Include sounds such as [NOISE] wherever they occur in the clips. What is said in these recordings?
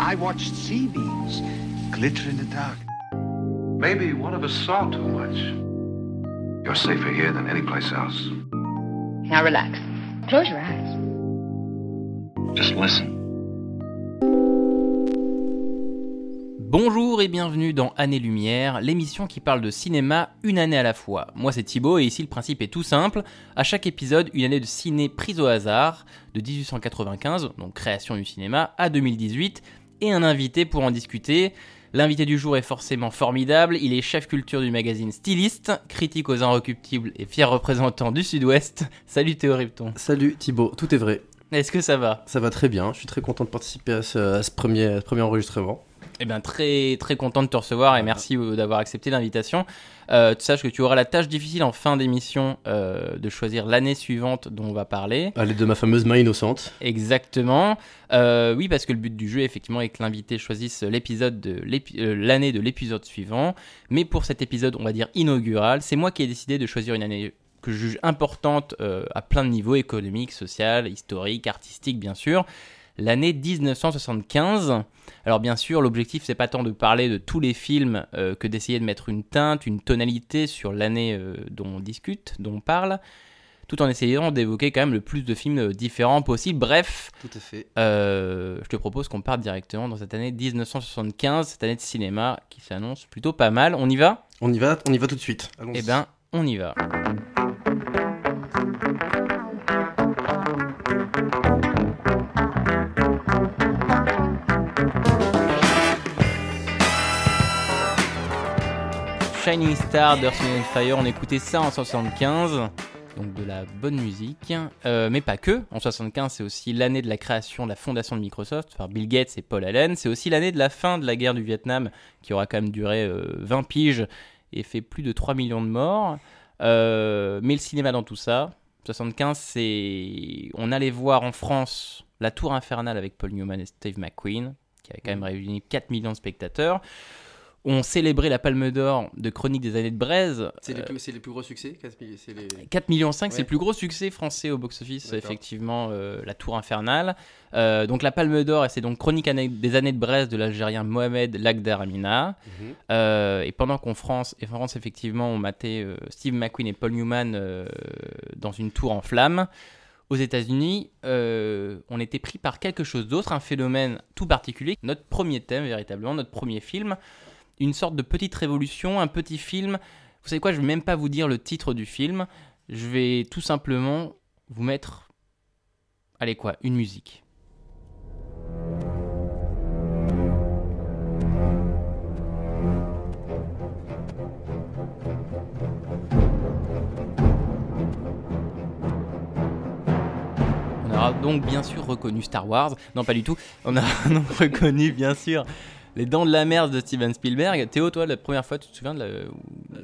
I watched sea beams glitter in the dark. Maybe one of us saw too much. You're safer here than any place else. Now relax. Close your eyes. Just listen. Bonjour et bienvenue dans Année Lumière, l'émission qui parle de cinéma une année à la fois. Moi c'est Thibaut et ici le principe est tout simple. À chaque épisode, une année de ciné prise au hasard, de 1895, donc création du cinéma, à 2018, et un invité pour en discuter. L'invité du jour est forcément formidable, il est chef culture du magazine Styliste, critique aux inrecuptibles et fier représentant du Sud-Ouest. Salut Théo Ripton. Salut Thibaut, tout est vrai. Est-ce que ça va? Ça va très bien, je suis très content de participer à ce, à ce premier, à ce premier enregistrement. Eh bien, très très content de te recevoir et merci euh, d'avoir accepté l'invitation. Euh, tu saches que tu auras la tâche difficile en fin d'émission euh, de choisir l'année suivante dont on va parler. À l'aide de ma fameuse main innocente. Exactement. Euh, oui, parce que le but du jeu, effectivement, est que l'invité choisisse l'épisode de l'année de l'épisode suivant. Mais pour cet épisode, on va dire inaugural, c'est moi qui ai décidé de choisir une année que je juge importante à plein de niveaux, économique, social, historique, artistique, bien sûr. L'année 1975. Alors bien sûr, l'objectif c'est pas tant de parler de tous les films euh, que d'essayer de mettre une teinte, une tonalité sur l'année euh, dont on discute, dont on parle, tout en essayant d'évoquer quand même le plus de films euh, différents possible. Bref, Tout à fait. euh, je te propose qu'on parte directement dans cette année 1975, cette année de cinéma qui s'annonce plutôt pas mal. On y va? On y va, on y va tout de suite. Allons-y. Eh ben, on y va. Shining Star d'Earth, and Fire, on écoutait ça en 75, donc de la bonne musique, Euh, mais pas que. En 75, c'est aussi l'année de la création de la fondation de Microsoft par Bill Gates et Paul Allen. C'est aussi l'année de la fin de la guerre du Vietnam, qui aura quand même duré euh, 20 piges et fait plus de 3 millions de morts. Euh, mais le cinéma dans tout ça, 75, c'est. On allait voir en France La Tour Infernale avec Paul Newman et Steve McQueen, qui avait quand même réuni 4 millions de spectateurs. On célébrait la Palme d'Or de Chronique des années de Braise. C'est les, les plus gros succès c'est les... 4 millions 5, c'est le plus gros succès français au box-office, effectivement, euh, La Tour Infernale. Euh, donc la Palme d'Or, c'est donc Chronique des années de Brest de l'Algérien Mohamed Lagdar Amina. Mhm. Euh, et pendant qu'en France, et France, effectivement, on matait euh, Steve McQueen et Paul Newman euh, dans une tour en flammes, aux États-Unis, euh, on était pris par quelque chose d'autre, un phénomène tout particulier. Notre premier thème, véritablement, notre premier film, une sorte de petite révolution, un petit film. Vous savez quoi, je vais même pas vous dire le titre du film. Je vais tout simplement vous mettre, allez quoi, une musique. On aura donc bien sûr reconnu Star Wars. Non, pas du tout. On a [LAUGHS] reconnu bien sûr Les Dents de la Mer de Steven Spielberg. Théo, toi, la première fois, tu te souviens de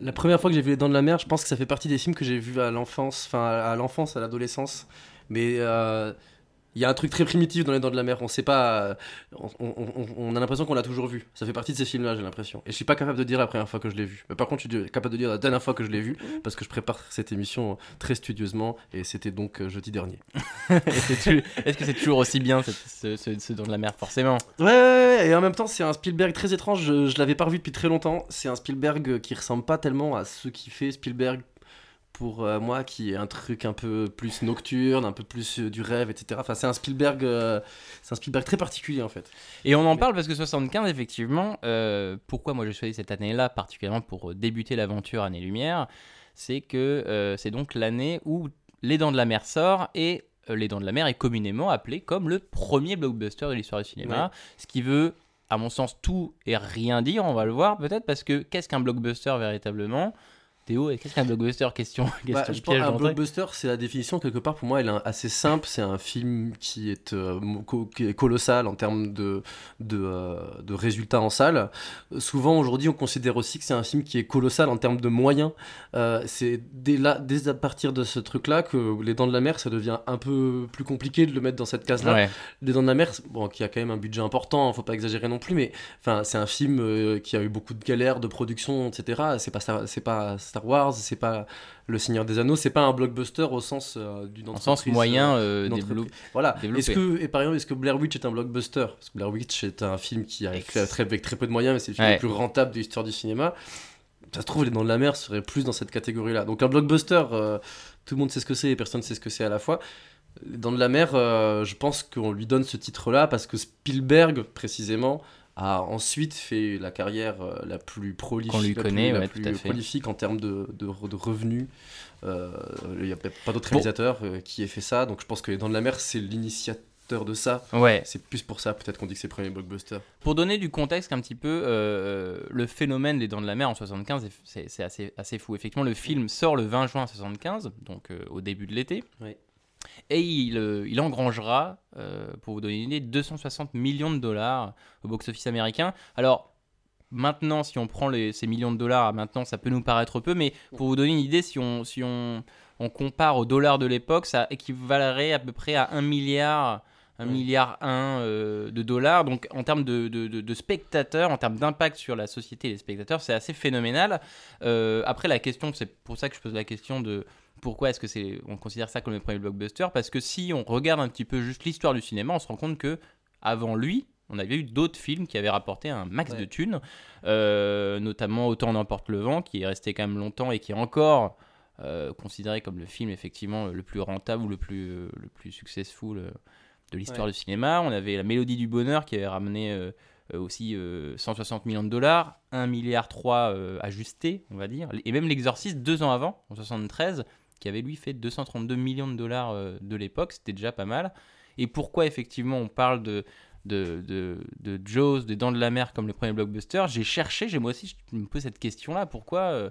la... Première fois que j'ai vu Les Dents de la Mer, je pense que ça fait partie des films que j'ai vus à l'enfance, enfin à l'enfance, à l'adolescence. Mais euh, il y a un truc très primitif dans Les Dents de la Mer. On sait pas. euh, On, on- on- on a l'impression qu'on l'a toujours vu. Ça fait partie de ces films-là, j'ai l'impression. Et je suis pas capable de dire la première fois que je l'ai vu. Mais par contre, je suis capable de dire la dernière fois que je l'ai vu, parce que je prépare cette émission très studieusement. Et c'était donc euh, jeudi dernier. [LAUGHS] Est-ce que c'est toujours aussi bien ce, ce Dents de la Mer Forcément? Ouais, ouais, ouais, et en même temps, c'est un Spielberg très étrange. Je, je l'avais pas revu depuis très longtemps. C'est un Spielberg euh, qui ressemble pas tellement à ce qui fait Spielberg pour euh, moi, qui est un truc un peu plus nocturne, un peu plus euh, du rêve, etc. Enfin, c'est un Spielberg, euh, c'est un Spielberg très particulier en fait. Et on en parle parce que 75, effectivement, pourquoi moi j'ai choisi cette année-là, particulièrement pour débuter l'aventure Année Lumière, c'est que c'est donc l'année où Les Dents de la Mer sort et Les Dents de la Mer est communément appelé comme le premier blockbuster de l'histoire du cinéma, ce qui veut, à mon sens, tout et rien dire, on va le voir peut-être, parce que qu'est-ce qu'un blockbuster véritablement? Théo, qu'est-ce qu'un blockbuster Question, [LAUGHS] question Bah, je pense piège un blockbuster, c'est la définition quelque part pour moi, elle est assez simple. C'est un film qui est, euh, co- qui est colossal en termes de, de, euh, de résultats en salle. Souvent aujourd'hui, on considère aussi que c'est un film qui est colossal en termes de moyens. Euh, c'est dès, là, dès à partir de ce truc-là que Les Dents de la Mer, ça devient un peu plus compliqué de le mettre dans cette case-là. Ouais. Les Dents de la Mer, bon, qui a quand même un budget important, faut pas exagérer non plus, mais enfin, c'est un film qui a eu beaucoup de galères de production, etc. C'est pas ça, c'est pas Star Wars, c'est pas Le Seigneur des Anneaux, c'est pas un blockbuster au sens euh, d'une En entreprise. sens moyen, euh, euh, développé. Voilà. Est-ce que, et par exemple, est-ce que Blair Witch est un blockbuster? Parce que Blair Witch est un film qui a Ex- fait très, avec très peu de moyens, mais c'est le film Ouais. le plus rentable de l'histoire du cinéma. Ça se trouve, Les Dents de la Mer serait plus dans cette catégorie-là. Donc un blockbuster, euh, tout le monde sait ce que c'est et personne ne sait ce que c'est à la fois. Les Dents de la Mer, euh, je pense qu'on lui donne ce titre-là parce que Spielberg, précisément, a ensuite fait la carrière euh, la plus prolifique, lui la connaît, plus, la prolifique en termes de, de, de revenus. Euh, Il n'y a pas d'autre réalisateur euh, qui ait fait ça, donc je pense que Les Dents de la Mer, c'est l'initiateur de ça. Ouais. C'est plus pour ça, peut-être qu'on dit que c'est le premier blockbuster. Pour donner du contexte un petit peu, euh, le phénomène des Dents de la Mer en 75, c'est assez, assez fou. Effectivement, le film sort le 20 juin 75, donc euh, au début de l'été. Et il, euh, il engrangera, euh, pour vous donner une idée, 260 millions de dollars au box-office américain. Alors, maintenant, si on prend les- ces millions de dollars maintenant, ça peut nous paraître peu, mais pour vous donner une idée, si on, si on, on compare au dollar de l'époque, ça équivalerait à peu près à 1 milliard, 1 Ouais. milliard 1 euh, de dollars. Donc, en termes de, de- de- de spectateurs, en termes d'impact sur la société et les spectateurs, c'est assez phénoménal. Euh, après, la question, c'est pour ça que je pose la question de pourquoi est-ce que c'est on considère ça comme le premier blockbuster? Parce que si on regarde un petit peu juste l'histoire du cinéma, on se rend compte que avant lui, on avait eu d'autres films qui avaient rapporté un max Ouais. de thunes, euh, notamment Autant n'emporte le vent, qui est resté quand même longtemps et qui est encore euh, considéré comme le film effectivement le plus rentable ou le plus, euh, le plus successful de l'histoire Ouais. du cinéma. On avait La Mélodie du Bonheur qui avait ramené euh, aussi euh, 160 millions de dollars, 1 milliard 3 euh, ajusté, on va dire, et même L'Exorciste deux ans avant, en 73, qui avait lui fait 232 millions de dollars euh, de l'époque, c'était déjà pas mal. Et pourquoi effectivement on parle de de, de, de Jaws, des Dents de la Mer comme le premier blockbuster? J'ai cherché, j'ai moi aussi je me pose cette question-là, pourquoi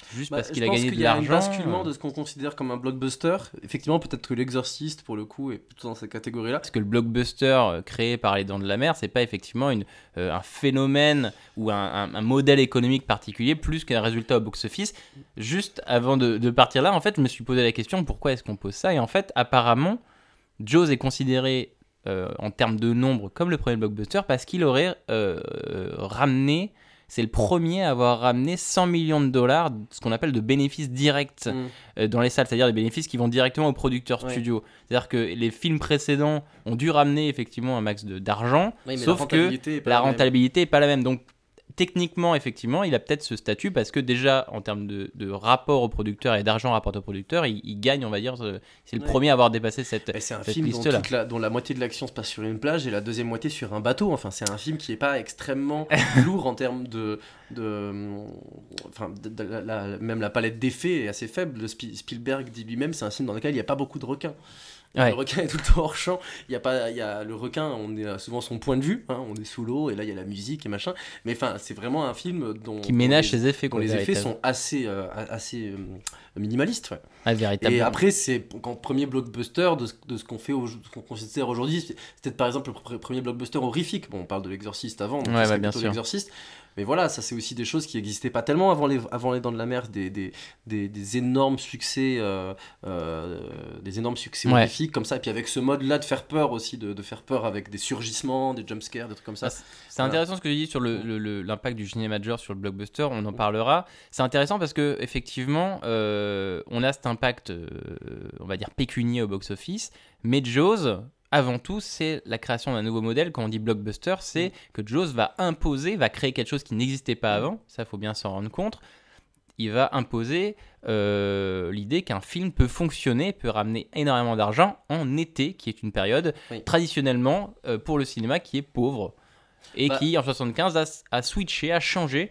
euh, Juste parce Bah, qu'il je a pense gagné qu'il de y a un l'argent basculement euh, de ce qu'on considère comme un blockbuster. Effectivement, peut-être que l'exorciste, pour le coup, est plutôt dans cette catégorie-là. Parce que le blockbuster euh, créé par les Dents de la Mer, c'est pas effectivement une, euh, un phénomène ou un, un- un modèle économique particulier plus qu'un résultat au box-office. Juste avant de, de partir là, en fait, je me suis posé la question pourquoi est-ce qu'on pose ça? Et en fait, apparemment, Jaws est considéré euh, en termes de nombre comme le premier blockbuster parce qu'il aurait euh, euh, ramené. C'est le premier à avoir ramené 100 millions de dollars, ce qu'on appelle de bénéfices directs Mm. euh, dans les salles, c'est-à-dire des bénéfices qui vont directement aux producteurs Ouais. studio. C'est-à-dire que les films précédents ont dû ramener effectivement un max d'argent, Oui, mais la sauf que la rentabilité n'est pas la même. Donc techniquement, effectivement, il a peut-être ce statut parce que déjà, en termes de, de rapport au producteur et d'argent rapporté au producteur, il, il gagne, on va dire, ce- c'est le Ouais. premier à avoir dépassé cette, c'est un cette film dont, la, dont la moitié de l'action se passe sur une plage et la deuxième moitié sur un bateau. Enfin, c'est un film qui est pas extrêmement [LAUGHS] lourd en termes de, de, enfin, de- de- la- la- même la palette d'effets est assez faible. Le Spi- Spielberg dit lui-même, c'est un film dans lequel il n'y a pas beaucoup de requins. Ouais. Le requin est tout le temps hors champ. Il y a pas, il y a le requin, on est à souvent son point de vue. hein, on est sous l'eau et là il y a la musique et machin. Mais enfin, c'est vraiment un film dont Qui ménage ses effets. dont les effets sont assez, euh, assez euh, minimalistes. ouais. Et après, c'est quand premier blockbuster de ce, ce qu'on fait, qu'on considère aujourd'hui. c'est- C'était par exemple le pr- premier blockbuster horrifique. Bon, on parle de l'exorciste avant, donc Ouais, bien sûr. l'exorciste. Mais voilà, ça c'est aussi des choses qui n'existaient pas tellement avant les, avant les Dents de la Mer, des, des, des, des énormes succès, euh, euh, des énormes succès Ouais. horrifiques comme ça. Et puis avec ce mode-là de faire peur aussi, de, de faire peur avec des surgissements, des jumpscares, des trucs comme ça. Ah, c'est- intéressant ce que tu dis sur le- le- le- l'impact du cinéma major sur le blockbuster, on en parlera. C'est intéressant parce que effectivement, euh, on a cet impact, on va dire pécunier au box-office, mais Jaws, avant tout, c'est la création d'un nouveau modèle. Quand on dit blockbuster, c'est que Jaws va imposer, va créer quelque chose qui n'existait pas avant. Ça, faut bien s'en rendre compte. Il va imposer euh, l'idée qu'un film peut fonctionner, peut ramener énormément d'argent en été, qui est une période Oui. traditionnellement euh, pour le cinéma qui est pauvre et Bah- qui en 75 a, a switché, a changé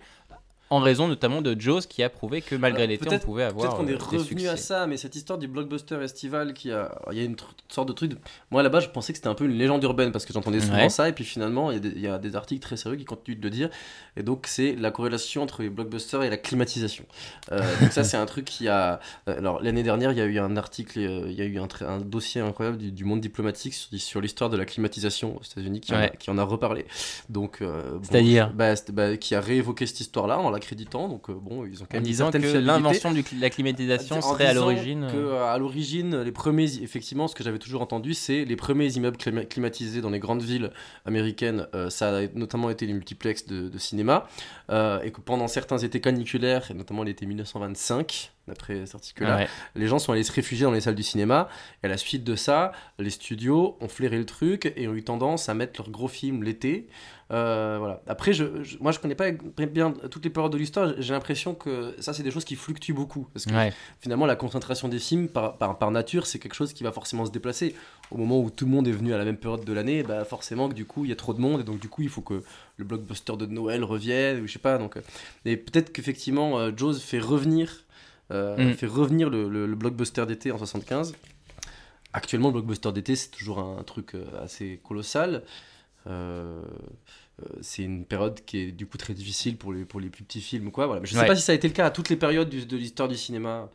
en raison notamment de Jaws qui a prouvé que malgré l'été on pouvait avoir Peut-être qu'on est euh, revenu à ça, mais cette histoire du blockbuster estival, qui a, il y a une sorte de truc. de- Moi là-bas, je pensais que c'était un peu une légende urbaine parce que j'entendais souvent Ouais. ça, et puis finalement, il y, a des, il y a des articles très sérieux qui continuent de le dire, et donc c'est la corrélation entre les blockbusters et la climatisation. Euh, donc ça, [LAUGHS] c'est un truc qui a. euh, Alors l'année dernière, il y a eu un article, il y a eu un, dossier incroyable du, du monde diplomatique sur, sur l'histoire de la climatisation aux États-Unis qui, en a- Ouais. qui en a reparlé. Donc, euh, bon, C'est-à-dire bah, bah, qui a réévoqué cette histoire-là l'accréditant. Donc, euh, bon, ils ont quand En même une disant que l'invention de la climatisation En serait à l'origine. que, euh, euh, à l'origine, les premiers, effectivement, ce que j'avais toujours entendu, c'est les premiers immeubles clima- climatisés dans les grandes villes américaines. euh, ça a notamment été les multiplexes de, de cinéma, euh, et que pendant certains étés caniculaires, et notamment l'été 1925, d'après cet article-là, ouais. les gens sont allés se réfugier dans les salles du cinéma. Et à la suite de ça, les studios ont flairé le truc et ont eu tendance à mettre leurs gros films l'été. Euh, voilà. Après, je, je- moi, je connais pas bien toutes les périodes de l'histoire. J'ai l'impression que ça, c'est des choses qui fluctuent beaucoup. Parce que Ouais. finalement, la concentration des films, par, par, par nature, c'est quelque chose qui va forcément se déplacer. Au moment où tout le monde est venu à la même période de l'année, bah forcément que du coup, il y a trop de monde. Et donc, du coup, il faut que le blockbuster de Noël revienne, ou je sais pas. Donc, euh, et peut-être qu'effectivement, euh, Jaws fait revenir, euh, Mm. fait revenir le, le- le blockbuster d'été en 75. Actuellement, le blockbuster d'été, c'est toujours un, truc euh, assez colossal. Euh, euh, c'est une période qui est du coup très difficile pour les, pour les plus petits films. Quoi. Voilà. Mais je sais Ouais. pas si ça a été le cas à toutes les périodes du- de l'histoire du cinéma.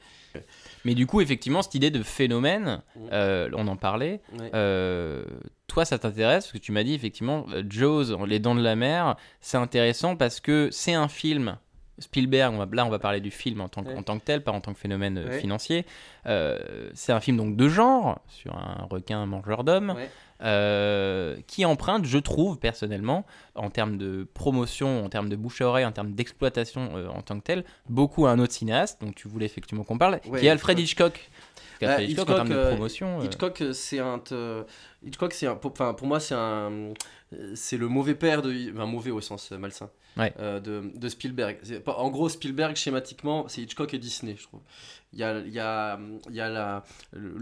Mais du coup, effectivement, cette idée de phénomène, Mm. euh, on en parlait. Ouais. Euh, toi, ça t'intéresse parce que tu m'as dit effectivement, Jaws, Les Dents de la Mer, c'est intéressant parce que c'est un film. Spielberg, on va, là on va parler du film en tant, que- Ouais. en tant que tel, pas en tant que phénomène financier. C'est un film donc de genre sur un requin mangeur d'hommes. Euh, qui emprunte, je trouve personnellement, en termes de promotion, en termes de bouche à oreille, en termes d'exploitation euh, en tant que tel, beaucoup à un autre cinéaste, donc tu voulais effectivement qu'on parle, Ouais, qui est Alfred Hitchcock. Hitchcock. Parce qu'Alfred Ah, Hitchcock, en Hitchcock, termes de euh, promotion. euh, Hitchcock, euh, c'est un. te- Hitchcock, c'est un. Pour, enfin, pour moi, c'est un. euh, C'est le mauvais père de. Enfin, mauvais au sens euh, malsain. Ouais. euh, de, de Spielberg. En gros, Spielberg, schématiquement, c'est Hitchcock et Disney, je trouve. Il y a, il y a, il y a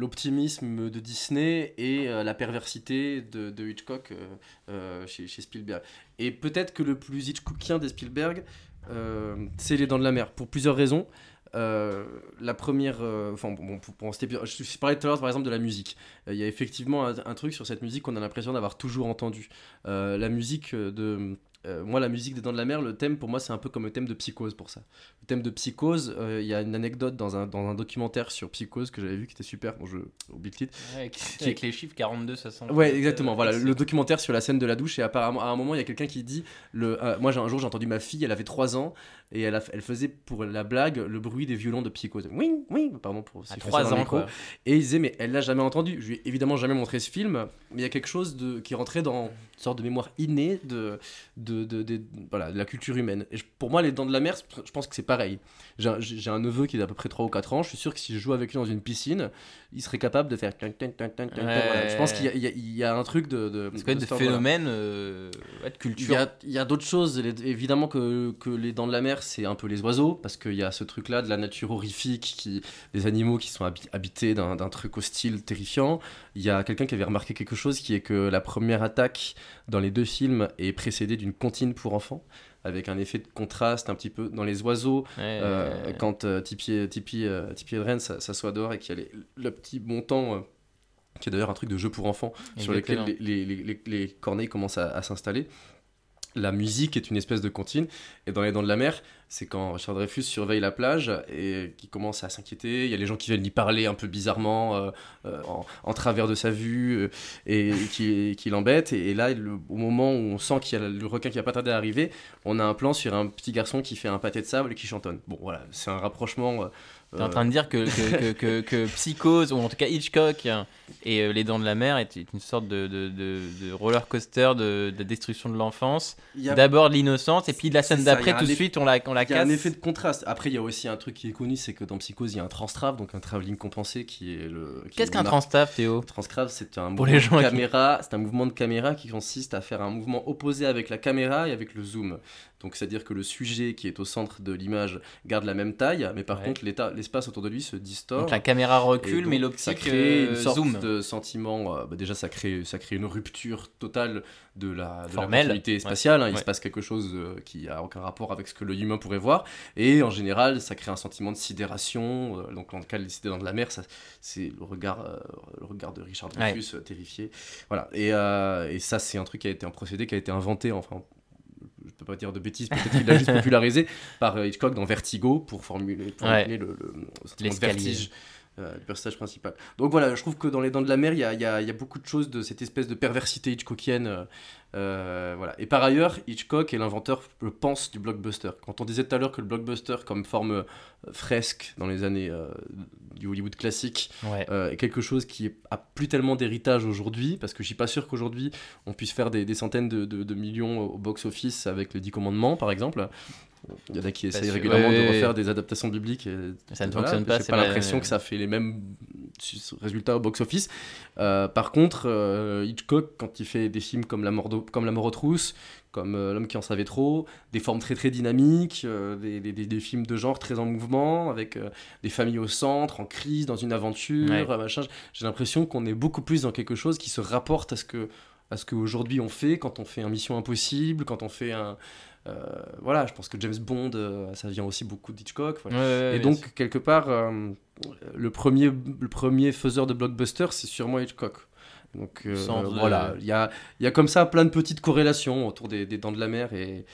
l'optimisme de Disney et euh, la perversité de, de Hitchcock euh, euh, chez, chez Spielberg. Et peut-être que le plus Hitchcockien des Spielberg, euh, c'est Les Dents de la Mer, pour plusieurs raisons. Euh, la première, euh, enfin bon, pour, pour en citer- je, je parlais tout à l'heure par exemple de la musique. Euh, Il y a effectivement un, un truc sur cette musique qu'on a l'impression d'avoir toujours entendu. La musique de, moi la musique des Dents de la Mer, le thème pour moi c'est un peu comme le thème de Psychose pour ça. Le thème de Psychose, il y a une anecdote dans un, dans un documentaire sur Psychose que j'avais vu qui était super. Bon, je oublie le titre. avec, avec les chiffres 42, 60. Ouais, exactement. Voilà, le documentaire sur la scène de la douche. Et apparemment, à un moment, il y a quelqu'un qui dit le, Moi, j'ai- un jour, j'ai entendu ma fille, elle avait 3 ans, et elle, a- elle faisait pour la blague le bruit des violons de Psychose. Oui, oui, pardon pour à siffler 3 sur le ans, quoi. Et il disait, mais elle l'a jamais entendu. Je lui ai évidemment jamais montré ce film, mais il y a quelque chose de, qui rentrait dans une sorte de mémoire innée de, de, de, de- voilà, de la culture humaine. Et je- pour moi, Les Dents de la Mer, je pense que c'est pareil. J'ai un- neveu qui a à peu près 3 ou 4 ans. Je suis sûr que si je joue avec lui dans une piscine, il serait capable de faire. Ouais. Voilà. Je pense qu'il y, a- y a- y a un truc de. de que de phénomènes euh, ouais, de culture. a, il y a d'autres choses, évidemment que, que les dents de la mer, c'est un peu les oiseaux, parce qu'il y a ce truc-là de la nature horrifique, qui, des animaux qui sont habi- habités d'un truc hostile, terrifiant. Il y a quelqu'un qui avait remarqué quelque chose, qui est que la première attaque dans les deux films est précédée d'une comptine pour enfants, avec un effet de contraste un petit peu dans les oiseaux, Ouais, euh, ouais. quand euh, Tipeee, Tipeee, euh, Tipeee s'assoit dehors et qu'il y a les- le petit montant, euh, qui est d'ailleurs un truc de jeu pour enfants, sur lequel les, les, les, les corneilles commencent à, à s'installer. La musique est une espèce de comptine. Et dans Les Dents de la Mer, c'est quand Richard Dreyfus surveille la plage et qui commence à s'inquiéter. Il y a les gens qui viennent lui parler un peu bizarrement, euh, euh, en, travers de sa vue, euh, et, qui, qui. Et, là, le- au moment où on sent qu'il y a le requin qui va pas tarder à arriver, on a un plan sur un petit garçon qui fait un pâté de sable et qui chantonne. Bon, voilà, c'est un rapprochement. T'es en train de dire que, que, que- que Psychose, ou en tout cas Hitchcock, et euh, Les Dents de la Mer est une sorte de, de, de, de roller coaster de, de destruction de l'enfance. a- D'abord de l'innocence, et puis de la scène d'après, tout de suite, on la, on la Il y a un casse. effet de contraste. Après, il y a aussi un truc qui est connu, c'est que dans Psychose, il y a un transtrave, donc un travelling compensé qui est le. Qu'est-ce est qu'un transstaff, Théo? Transcrave, c'est un Pour mouvement les gens de qui- caméra. C'est un mouvement de caméra qui consiste à faire un mouvement opposé avec la caméra et avec le zoom. Donc, c'est-à-dire que le sujet qui est au centre de l'image garde la même taille, mais par Ouais. contre, l'espace autour de lui se distord. Donc la caméra recule, donc, mais l'optique crée euh, une sorte zoom. De sentiment. euh, bah, déjà, ça crée, ça crée une rupture totale de la, de la continuité spatiale. hein. Il Ouais. se passe quelque chose euh, qui a aucun rapport avec ce que l'œil humain pourrait voir. Et en général, ça crée un sentiment de sidération. euh, donc, dans le cas des Cités dans de la mer, c'est le regard, le regard de Richard Dreyfus terrifié. Voilà. Et, et ça, c'est un truc qui a été un procédé qui a été inventé. Enfin, je peux pas dire de bêtises, peut-être qu'il l'a juste [LAUGHS] popularisé par Hitchcock dans Vertigo pour formuler, pour formuler le, le, de vertige euh, le personnage principal. Donc voilà, je trouve que dans Les Dents de la Mer, il y a, il y a- il y a beaucoup de choses de cette espèce de perversité Hitchcockienne. euh, euh, voilà. Et par ailleurs, Hitchcock est l'inventeur, je pense, du blockbuster. Quand on disait tout à l'heure que le blockbuster, comme forme euh, fresque dans les années euh, du Hollywood classique, Ouais. est quelque chose qui a plus tellement d'héritage aujourd'hui, parce que je suis pas sûr qu'aujourd'hui on puisse faire des, des centaines de, de- de millions au box-office avec les Dix Commandements, par exemple. Il y en a qui essayent régulièrement Ouais, de refaire des adaptations bibliques. Et, Ça ne voilà, fonctionne pas, J'ai pas l'impression que ça fait les mêmes su- résultats au box-office. Euh, par contre, euh, Hitchcock, quand il fait des films comme La mort, comme La mort aux trousses, comme euh, L'homme qui en savait trop, des formes très très dynamiques, des, des- des- des films de genre très en mouvement, avec des familles au centre, en crise, dans une aventure, Ouais. machin. J'ai l'impression qu'on est beaucoup plus dans quelque chose qui se rapporte à ce que à ce qu'aujourd'hui on fait quand on fait un Mission Impossible, quand on fait un voilà, je pense que James Bond, euh, ça vient aussi beaucoup d'Hitchcock. voilà. Ouais, ouais, ouais, Et donc, sûr. quelque part, euh, le, premier, le premier faiseur de blockbuster, c'est sûrement Hitchcock. Donc euh, euh, voilà, il y a, y a comme ça plein de petites corrélations autour des, des Dents de la Mer et,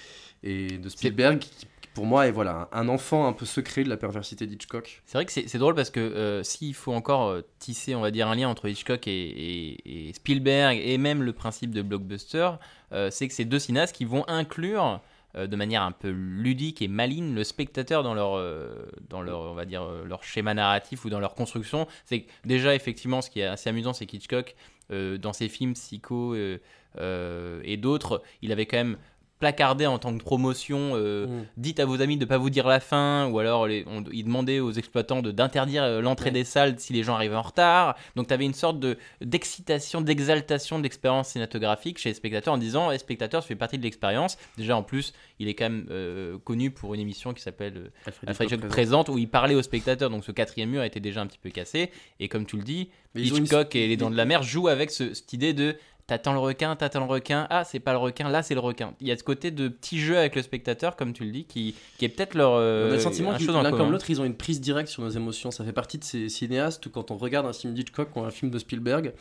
et de Spielberg, qui, pour moi est voilà, un enfant un peu secret de la perversité d'Hitchcock. C'est vrai que c'est drôle parce que euh, s'il faut encore euh, tisser, on va dire, un lien entre Hitchcock et, et- et Spielberg et même le principe de blockbuster, euh, c'est que c'est deux cinéastes qui vont inclure euh, de manière un peu ludique et maligne le spectateur dans leur, euh, dans leur, on va dire, euh, leur schéma narratif ou dans leur construction. C'est déjà, effectivement, ce qui est assez amusant, c'est qu'Hitchcock, dans ses films Psycho et d'autres, il avait quand même placardé en tant que promotion euh, Mm. dites à vos amis de ne pas vous dire la fin, ou alors les, on, ils demandaient aux exploitants d'interdire euh, l'entrée Ouais. des salles si les gens arrivaient en retard. Donc tu avais une sorte de d'excitation, d'exaltation de l'expérience cinématographique chez les spectateurs en disant les spectateurs, ça fait partie de l'expérience. Déjà en plus, il est quand même euh, connu pour une émission qui s'appelle euh, Alfred Hitchcock présente où il parlait aux spectateurs. Donc ce quatrième mur était déjà un petit peu cassé. Et comme tu le dis, une- Hitchcock et les Dents de la Mer jouent avec ce- cette idée de T'attends le requin, t'attends le requin, ah c'est pas le requin, là c'est le requin. Il y a ce côté de petit jeu avec le spectateur, comme tu le dis, qui, qui est peut-être leur. euh, on a le sentiment que l'un comme l'autre, ils ont une prise directe sur nos émotions. Ça fait partie de ces cinéastes quand on regarde un film d'Hitchcock ou un film de Spielberg,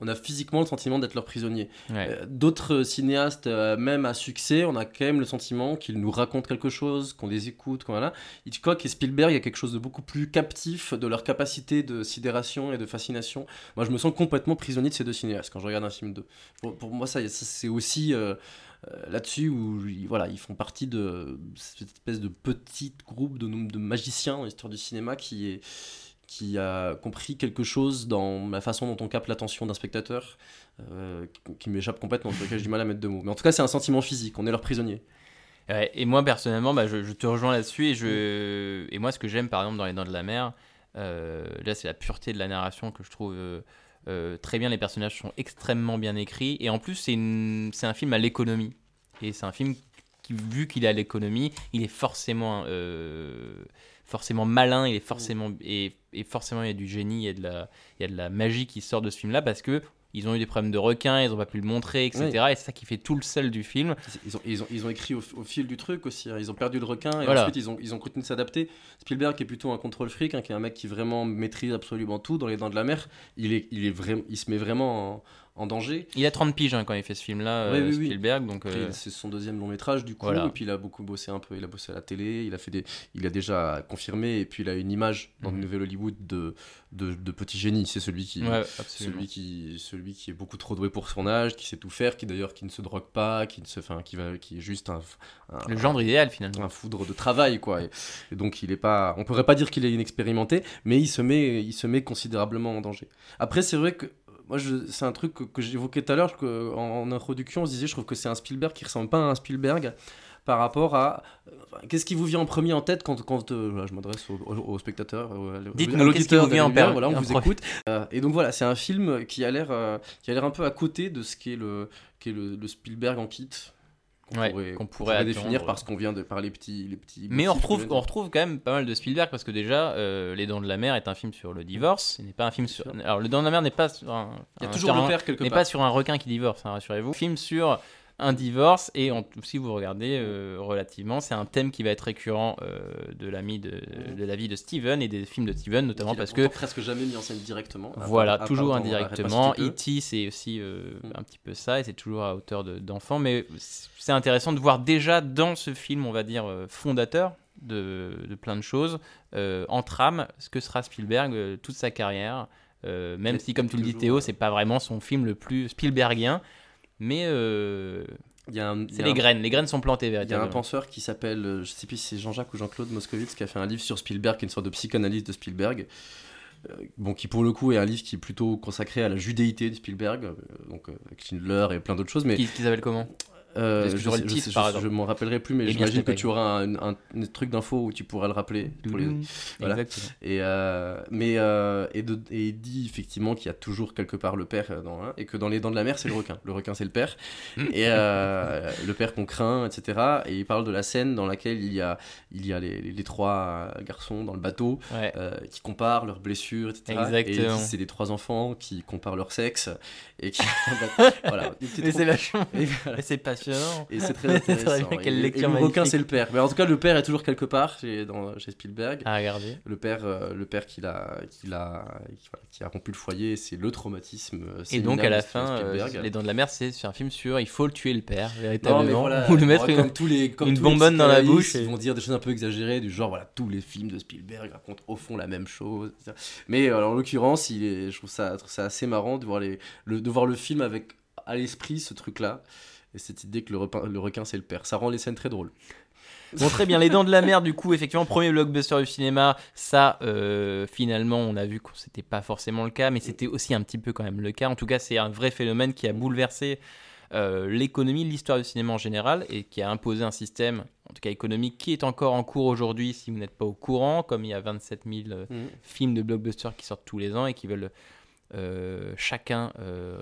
on a physiquement le sentiment d'être leur prisonnier. Ouais. Euh, D'autres cinéastes, euh, même à succès, on a quand même le sentiment qu'ils nous racontent quelque chose, qu'on les écoute, qu'on voilà. Hitchcock et Spielberg, il y a quelque chose de beaucoup plus captif de leur capacité de sidération et de fascination. Moi, je me sens complètement prisonnier de ces deux cinéastes quand je regarde un film d'eux. Pour, pour moi, ça, ça, c'est aussi euh, là-dessus où ils- voilà, ils font partie de cette espèce de petit groupe de, de magiciens dans l'histoire du cinéma qui est qui a compris quelque chose dans la façon dont on capte l'attention d'un spectateur euh, qui, m'échappe complètement, sur lequel j'ai du mal à mettre de mots. Mais en tout cas, c'est un sentiment physique, on est leur prisonnier. Ouais, et moi personnellement, bah, je, je te rejoins là-dessus. Et, je... et moi, ce que j'aime par exemple dans Les Dents de la Mer, euh, là c'est la pureté de la narration que je trouve euh, euh, très bien. Les personnages sont extrêmement bien écrits. Et en plus, c'est une... un film à l'économie. Et c'est un film qui, vu qu'il est à l'économie, il est forcément, euh, forcément malin. Il est forcément, et, et forcément, il y a du génie, il y a de la, il y a de la magie qui sort de ce film-là parce que. Ils ont eu des problèmes de requins, ils n'ont pas pu le montrer, etc. Et c'est ça qui fait tout le sel du film. Ils ont, ils ont, ils ont écrit au, au fil du truc aussi, hein. ils ont perdu le requin et Voilà. ensuite ils ont, ils ont continué de s'adapter. Spielberg qui est plutôt un contrôle fric, hein, qui est un mec qui vraiment maîtrise absolument tout dans les dents de la mer, il, est, il, est vraiment, il se met vraiment en, en danger. Il a 30 piges hein, quand il fait ce film-là, euh, oui, oui. Spielberg. Donc, euh, C'est son deuxième long métrage du coup, Voilà. et puis il a beaucoup bossé un peu, il a bossé à la télé, il a, fait des, il a déjà confirmé, et puis il a une image dans Mhm. le Nouvel Hollywood de, de, de petit génie, c'est celui qui, ouais, celui qui celui qui est beaucoup trop doué pour son âge qui sait tout faire qui d'ailleurs qui ne se drogue pas qui ne se enfin qui va qui est juste un, un- Le genre idéal finalement. un foudre de travail quoi et, et donc il est pas on pourrait pas dire qu'il est inexpérimenté mais il se met il se met considérablement en danger après c'est vrai que moi, c'est un truc que, que j'évoquais tout à l'heure, en, en introduction, on se disait, je trouve que c'est un Spielberg qui ressemble pas à un Spielberg par rapport à euh, qu'est-ce qui vous vient en premier en tête quand, quand euh, voilà, je m'adresse aux au, au spectateurs, à l'auditeur vient en per- voilà, on vous écoute. Euh, et donc voilà, c'est un film qui a l'air qui a l'air un peu à côté de ce qui est le qui est le, le Spielberg en kit qu'on Ouais, pourrait, qu'on pourrait définir parce qu'on vient de par les petits les petits Mais on retrouve, on retrouve quand même pas mal de Spielberg parce que déjà, euh, Les Dents de la Mer est un film sur le divorce. Ce n'est pas un film sur. Alors, Les Dents de la Mer n'est pas sur un. il y a un- toujours le père quelque n'est part pas sur un requin qui divorce, hein, rassurez-vous. Film sur un divorce et en- si vous regardez euh, relativement, c'est un thème qui va être récurrent euh, de, l'ami de, de la vie de Steven et des films de Steven, notamment parce que presque jamais mis en scène directement Voilà, part- toujours indirectement. E.T., c'est aussi euh, Mm. un petit peu ça, et c'est toujours à hauteur de- d'enfant. mais c'est intéressant de voir déjà dans ce film, on va dire, fondateur, de, de plein de choses, en trame, ce que sera Spielberg toute sa carrière. Euh, même si, comme tu le dis, Théo, c'est pas vraiment son film le plus Spielbergien, mais euh, c'est les un- graines. Les graines sont plantées, Il y a un véritablement. penseur qui s'appelle, euh, je sais plus si c'est Jean-Jacques ou Jean-Claude Moscovitz, qui a fait un livre sur Spielberg, qui est une sorte de psychanalyse de Spielberg. Euh, Bon, qui pour le coup est un livre qui est plutôt consacré à la judéité de Spielberg, euh, donc avec Schindler et plein d'autres choses. Mais Qui, qui s'appelle comment? Euh, que je, le je je- m'en rappellerai plus, mais j'imagine que tu auras un, un- un truc d'info où tu pourras le rappeler. pour les- Voilà. Et, euh, mais, euh, et, de- et il dit effectivement qu'il y a toujours quelque part le père euh, dans un, et que dans les dents de la mer, c'est le requin. Le requin, c'est le père. [LAUGHS] et le père qu'on craint, etc. Et il parle de la scène dans laquelle il y a, il y a les, les- les trois garçons dans le bateau Ouais. qui comparent leurs blessures, etc. Et Exactement. c'est les trois enfants qui comparent leur sexe. Et qui. [LAUGHS] [LAUGHS] voilà. C'est vachement. et voilà. Passionnant. Et c'est très [LAUGHS] intéressant. quelle Et- et lecture le requin, magnifique. c'est le père. Mais en tout cas, le père est toujours quelque part chez, dans, chez Spielberg. À regarder. Le père, euh, le père qui, l'a, qui, l'a, qui, voilà, qui a rompu le foyer, c'est le traumatisme. euh, Et donc à la fin, euh. Les Dents de la Mer, c'est un film sur il faut le tuer le père, Non, véritablement. mais voilà, ou le mettre comme tous les, comme une tous les bonbonne dans la bouche et- Ils vont dire des choses un peu exagérées, du genre, voilà, tous les films de Spielberg racontent au fond la même chose. etc. Mais euh, en l'occurrence, je trouve ça, assez marrant de voir, les, le, de voir le film avec à l'esprit ce truc-là. Et cette idée que le, requin, le requin c'est le père. Ça rend les scènes très drôles. Bon, très bien. Les Dents de la Mer, du coup, effectivement, premier blockbuster du cinéma. Ça, euh, finalement, on a vu que c'était pas forcément le cas, mais c'était aussi un petit peu quand même le cas. En tout cas, c'est un vrai phénomène qui a bouleversé euh, l'économie, l'histoire du cinéma en général, et qui a imposé un système, en tout cas économique, qui est encore en cours aujourd'hui, si vous n'êtes pas au courant, comme il y a 27 000 euh, films de blockbusters qui sortent tous les ans et qui veulent euh, chacun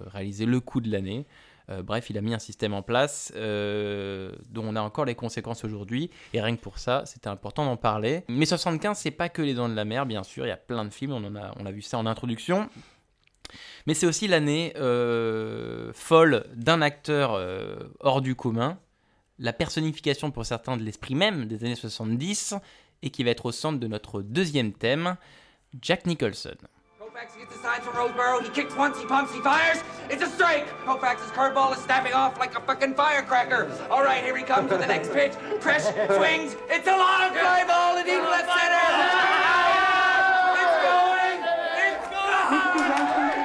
réaliser le coup de l'année. Euh, bref, il a mis un système en place euh, dont on a encore les conséquences aujourd'hui. Et rien que pour ça, c'était important d'en parler. Mais 75, c'est pas que Les Dents de la Mer, bien sûr. Il y a plein de films, on, en a, vu ça en introduction. Mais c'est aussi l'année euh, folle d'un acteur hors du commun, la personnification pour certains de l'esprit même des années 70, et qui va être au centre de notre deuxième thème, Jack Nicholson. Koufax gets a sign from Roseboro. He kicks once, he pumps, he fires. It's a strike. Koufax's curveball is snapping off like a fucking firecracker. All right, here he comes with the next pitch. Fresh swings. It's a long fly ball to deep left center.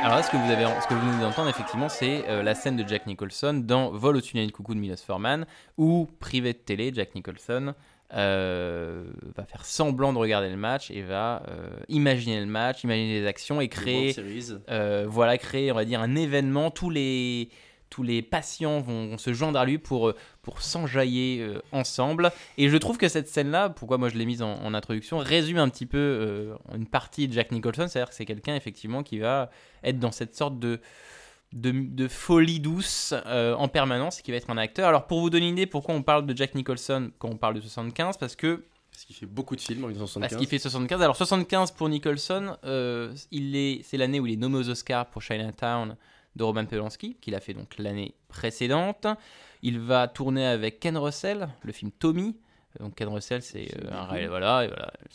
Alors là, ce que vous, avez, ce que vous venez d'entendre, effectivement, c'est euh, la scène de Jack Nicholson dans Vol au tunnel de coucou de Milos Forman, où, privé de télé, Jack Nicholson euh, va faire semblant de regarder le match et va euh, imaginer le match, imaginer les actions et créer, euh, voilà, créer, on va dire, un événement. Tous les, tous les patients vont, vont se joindre à lui pour, pour s'enjailler ensemble. Et je trouve que cette scène-là, pourquoi moi je l'ai mise en, en introduction, résume un petit peu une partie de Jack Nicholson. C'est-à-dire que c'est quelqu'un, effectivement, qui va être dans cette sorte de, de, de folie douce euh, en permanence et qui va être un acteur. Alors, pour vous donner une idée, pourquoi on parle de Jack Nicholson quand on parle de 75 Parce que Parce qu'il fait beaucoup de films en 1975. parce qu'il fait 75. Alors 75 pour Nicholson, euh, il est, c'est l'année où il est nommé aux Oscars pour Chinatown de Roman Polanski, qu'il a fait donc l'année précédente. Il va tourner avec Ken Russell, le film Tommy. Donc Ken Russell, c'est euh, un, voilà,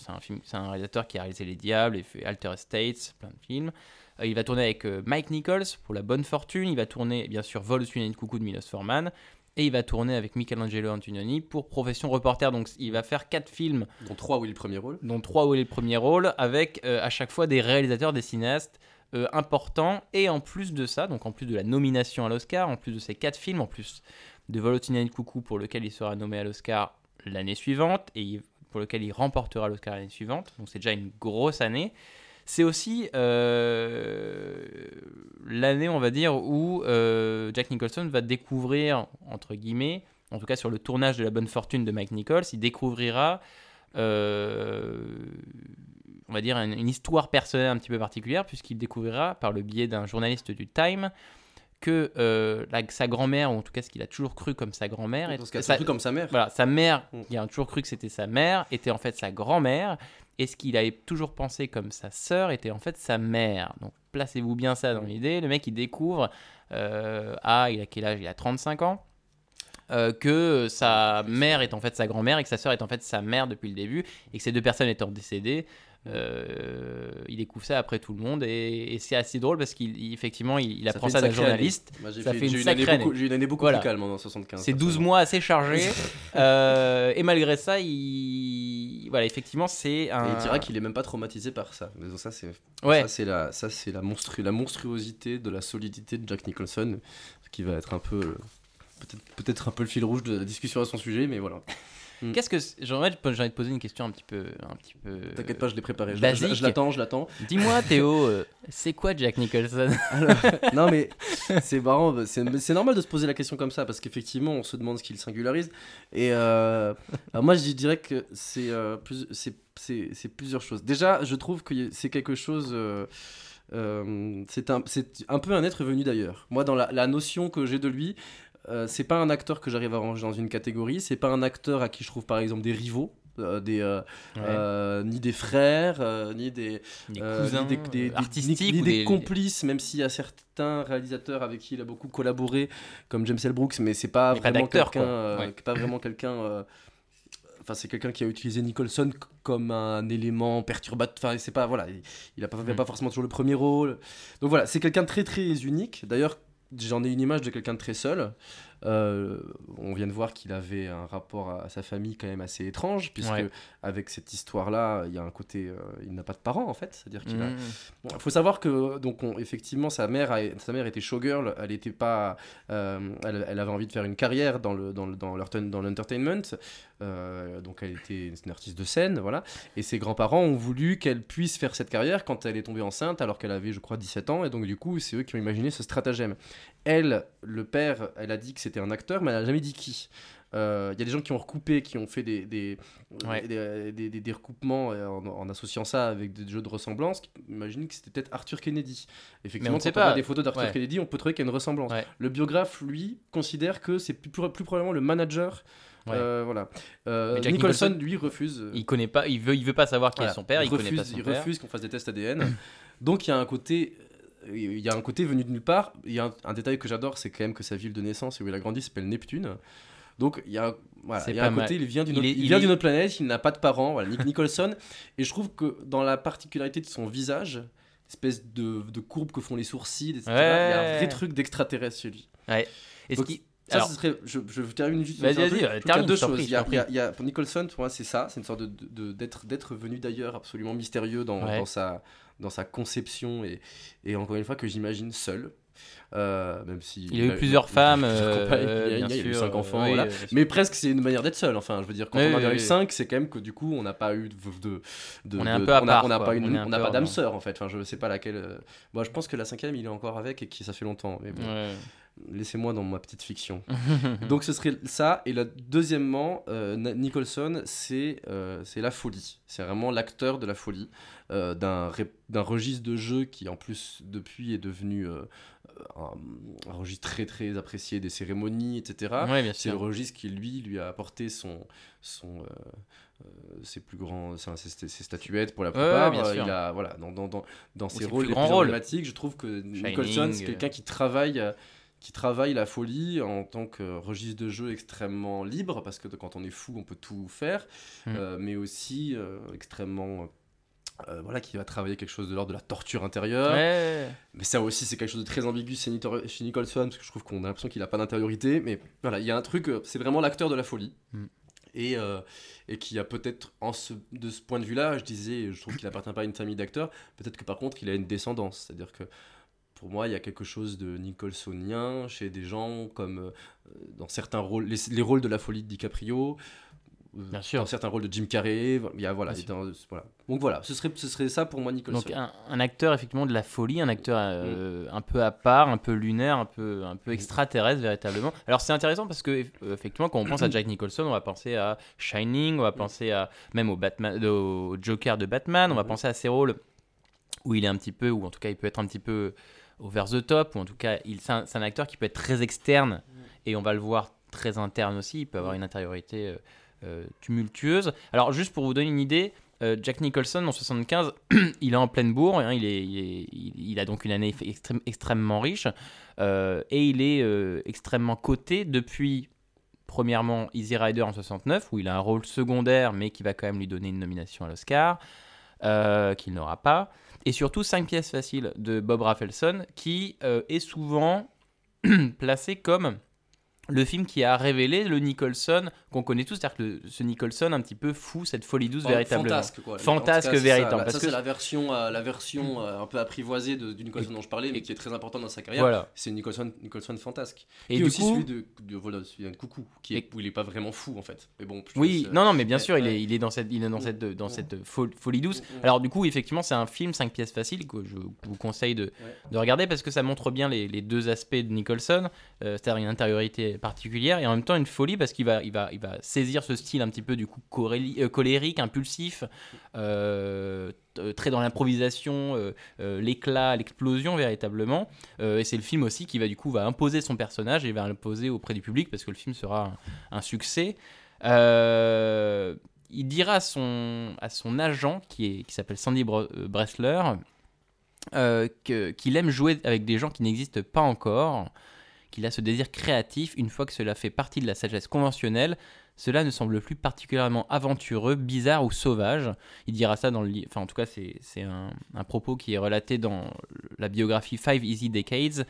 un, film, un réalisateur qui a réalisé Les Diables et fait Alter States, plein de films. Euh, il va tourner avec euh, Mike Nichols pour La Bonne Fortune. Il va tourner, bien sûr, Vol au de coucou de Milos Forman. Et il va tourner avec Michelangelo Antonioni pour Profession Reporter. Donc il va faire quatre films Dont trois où il est le premier rôle. dont trois où il est le premier rôle, avec euh, à chaque fois des réalisateurs, des cinéastes euh, importants. Et en plus de ça, donc en plus de la nomination à l'Oscar, en plus de ces quatre films, en plus de Vol au tunnel de coucou pour lequel il sera nommé à l'Oscar l'année suivante et pour lequel il remportera l'Oscar l'année suivante, donc c'est déjà une grosse année. C'est aussi euh, l'année, on va dire, où euh, Jack Nicholson va découvrir, entre guillemets, en tout cas sur le tournage de La Bonne Fortune de Mike Nichols, il découvrira, euh, on va dire, une, une histoire personnelle un petit peu particulière, puisqu'il découvrira, par le biais d'un journaliste du Time, que euh, la- sa grand-mère, ou en tout cas ce qu'il a toujours cru comme sa grand-mère, a sa- comme sa mère. voilà, sa mère, Mm. il a toujours cru que c'était sa mère, était en fait sa grand-mère, et ce qu'il avait toujours pensé comme sa sœur était en fait sa mère. Donc placez-vous bien ça dans l'idée. Le mec, il découvre, euh, à, il a quel âge? Il a 35 ans. euh, que sa mère est en fait sa grand-mère et que sa sœur est en fait sa mère depuis le début et que ces deux personnes étant décédées, euh, il découvre ça après tout le monde et, et c'est assez drôle parce qu'il il- apprend ça d'un journaliste Moi, j'ai Ça fait, fait une sacrée année. beaucoup, j'ai une année beaucoup Voilà. plus calme en 75. C'est 12 personnellement. mois assez chargés. [LAUGHS] Euh, et malgré ça, il, voilà, effectivement, c'est un. Et il dira qu'il est même pas traumatisé par ça. Mais ça, c'est Ouais. ça, c'est la, ça, c'est la, monstru- la monstruosité de la solidité de Jack Nicholson qui va être un peu, peut-être, peut-être un peu le fil rouge de la discussion à son sujet, mais voilà. Qu'est-ce que j'ai envie, de- poser une question un petit peu, un petit peu. T'inquiète pas, je l'ai préparé. Je, basique. je- je l'attends, je l'attends. Dis-moi, [LAUGHS] Théo, euh, c'est quoi Jack Nicholson? Non mais c'est marrant, c'est normal de se poser la question comme ça parce qu'effectivement on se demande ce qu'il singularise. Et euh, moi je dirais que c'est euh, plus- c'est- c'est c'est plusieurs choses. Déjà je trouve que c'est quelque chose... euh, euh, c'est un, c'est un peu un être venu d'ailleurs. Moi, dans la, la notion que j'ai de lui, euh, c'est pas un acteur que j'arrive à ranger dans une catégorie. C'est pas un acteur à qui je trouve par exemple des rivaux, euh, des, euh, Ouais. euh, ni des frères, ni des, Des cousins ni des, artistiques ni des complices, même s'il y a certains réalisateurs avec qui il a beaucoup collaboré, comme James L. Brooks, mais c'est pas vraiment quelqu'un, Ouais. pas vraiment quelqu'un. Enfin, c'est quelqu'un qui a utilisé Nicholson comme un élément perturbateur. Enfin, c'est pas voilà, il, il a pas, Mm. pas forcément toujours le premier rôle. Donc voilà, c'est quelqu'un de très très unique. D'ailleurs, j'en ai une image de quelqu'un de très seul. Euh, on vient de voir qu'il avait un rapport à, à sa famille quand même assez étrange, puisque Ouais. avec cette histoire-là, il y a un côté, euh, il n'a pas de parents en fait, c'est-à-dire qu'il a, Mmh. il faut savoir que donc on- effectivement sa mère a- sa mère était showgirl, elle était pas euh, elle, elle avait envie de faire une carrière dans le dans le- dans l'entertain- dans l'entertainment. donc elle était une artiste de scène, voilà. Et ses grands-parents ont voulu qu'elle puisse faire cette carrière quand elle est tombée enceinte alors qu'elle avait je crois 17 ans et donc du coup, c'est eux qui ont imaginé ce stratagème. Elle, le père, elle a dit que c'était un acteur mais elle a jamais dit qui. Euh, Il y a des gens qui ont recoupé, qui ont fait des, des, Ouais. des, des- des- des recoupements euh, en, en associant ça avec des jeux de ressemblance. Imagine que c'était peut-être Arthur Kennedy. Effectivement, on quand on pas. des photos d'Arthur Ouais. Kennedy, on peut trouver qu'il y a une ressemblance. Ouais. Le biographe, lui, considère que c'est plus, plus probablement le manager. Ouais. Euh, voilà. Euh, Jack Nicholson, Nicholson, lui, refuse. euh, Il connaît pas, il veut, il veut pas savoir qui voilà. est son père, il, refuse, refuse qu'on fasse des tests ADN. Donc il y a un côté. Il y a un côté venu de nulle part. Il y a un, un détail que j'adore, c'est quand même que sa ville de naissance et où il a grandi s'appelle Neptune. Donc il y a, voilà, il y a un côté, mal. il vient d'une Il autre, est- il il vient est- d'une autre planète, il n'a pas de parents. Voilà, Nick Nicholson. Et je trouve que dans la particularité de son visage, espèce de, de courbe que font les sourcils, etc., il y a un Ouais. vrai truc d'extraterrestre chez lui. Est-ce Donc, qu'il- Ça, Alors- ce serait, je, je termine juste Vas-y, vas-y, y a termine, deux choses. Il y a, je t'en il y a- il y a- pour Nicholson, pour moi, c'est ça, c'est une sorte de, de- d'être, d'être venu d'ailleurs, absolument mystérieux dans, Ouais. dans sa, dans sa conception et, et encore une fois que j'imagine seul. Euh, même si Il a eu plusieurs femmes, plusieurs euh, il, y a, bien il y a eu cinq enfants, oui, voilà. euh, mais presque c'est une manière d'être seul. Enfin, je veux dire, quand Oui, on en oui, a eu cinq, c'est quand même que du coup, on n'a pas eu de, On est de- un peu à part, on n'a pas une, On n'a pas d'âme sœur en fait. Enfin, je sais pas laquelle. Moi, je pense que la cinquième, il est encore avec et qui ça fait longtemps. Mais bon, Ouais. Laissez-moi dans ma petite fiction. [LAUGHS] Donc ce serait ça. Et deuxièmement, euh, Nicholson, c'est euh, c'est la folie. C'est vraiment l'acteur de la folie, euh, d'un registre de jeu qui en plus depuis est devenu un, un registre très très apprécié des cérémonies, etc. Ouais, C'est le registre qui lui lui a apporté son son ses plus grands ses, ses- statuettes pour la plupart. il a voilà dans dans dans, dans ses rôles les plus je trouve que Nicholson c'est quelqu'un qui travaille qui travaille la folie en tant que registre de jeu extrêmement libre, parce que quand on est fou, on peut tout faire, Mm. euh, mais aussi euh, extrêmement... euh, voilà, qui va travailler quelque chose de l'ordre de la torture intérieure. Ouais. Mais ça aussi, c'est quelque chose de très ambigu chez chez Nicholson, parce que je trouve qu'on a l'impression qu'il n'a pas d'intériorité. Mais voilà, il y a un truc, c'est vraiment l'acteur de la folie. Mm. Et, euh, et qui a peut-être, en ce, de ce point de vue-là, je disais, je trouve qu'il n'appartient pas à une famille d'acteurs, peut-être que par contre, il a une descendance. C'est-à-dire que pour moi, il y a quelque chose de Nicholsonien chez des gens comme euh, dans certains rôles, les, les rôles de la folie de DiCaprio. euh, Bien sûr. Dans certains rôles de Jim Carrey, il y a, voilà, dans-. Donc voilà, ce serait, ce serait ça pour moi Nicholson. Donc un, un acteur effectivement de la folie, un acteur euh, un peu à part, un peu lunaire, un peu, un peu extraterrestre véritablement. Alors c'est intéressant parce que effectivement quand on pense à Jack Nicholson, on va penser à Shining, on va penser à même au Batman, au Joker de Batman, on va penser à ses rôles où il est un petit peu, ou en tout cas il peut être un petit peu over the top, ou en tout cas c'est un, acteur qui peut être très externe et on va le voir très interne aussi. Il peut avoir une intériorité euh, euh, tumultueuse. Alors juste pour vous donner une idée. euh, Jack Nicholson en 75, [CLEARS THROAT] il est en pleine bourre, hein, il, est, il, a donc une année extrême- extrêmement riche, et il est extrêmement coté depuis, premièrement, Easy Rider en 69, où il a un rôle secondaire, mais qui va quand même lui donner une nomination à l'Oscar, qu'il n'aura pas, et surtout 5 pièces faciles de Bob Rafelson, qui euh, est souvent [CLEARS THROAT] placé comme le film qui a révélé le Nicholson qu'on connaît tous, c'est-à-dire ce Nicholson un petit peu fou, cette folie douce Oh, véritablement. Fantasque, quoi. Fantasque cas, véritable, Ça, parce ça, que- c'est la version, euh, la version euh, un peu apprivoisée de, du Nicholson dont je parlais, mais qui est très importante dans sa carrière. Voilà. C'est Nicholson, Nicholson fantasque. Et du aussi coup, celui de, de, voilà, celui de Coucou, qui est, Et- où il est pas vraiment fou en fait. Mais bon, je Oui, euh, non, non, mais bien sûr, il, est, il est dans cette, il est dans Mm. cette, dans Mm. cette fol- folie douce. Mm. Alors, du coup, effectivement, c'est un film 5 pièces faciles que je vous conseille de, de regarder parce que ça montre bien les, les deux aspects de Nicholson, euh, c'est-à-dire une intériorité particulière et en même temps une folie parce qu'il va, il va, il va saisir ce style un petit peu du coup euh, colérique, impulsif, euh, très dans l'improvisation, euh, l'éclat, l'explosion véritablement. Et c'est le film aussi qui va du coup va imposer son personnage et va l'imposer auprès du public parce que le film sera un, succès. Il dira à son, à son agent, qui, est, qui s'appelle Sandy Bressler, qu'il aime jouer avec des gens qui n'existent pas encore, qu'il a ce désir créatif une fois que cela fait partie de la sagesse conventionnelle. Cela ne semble plus particulièrement aventureux, bizarre ou sauvage. Il dira ça dans le livre. Enfin, en tout cas, c'est un, un propos qui est relaté dans la biographie Five Easy Decades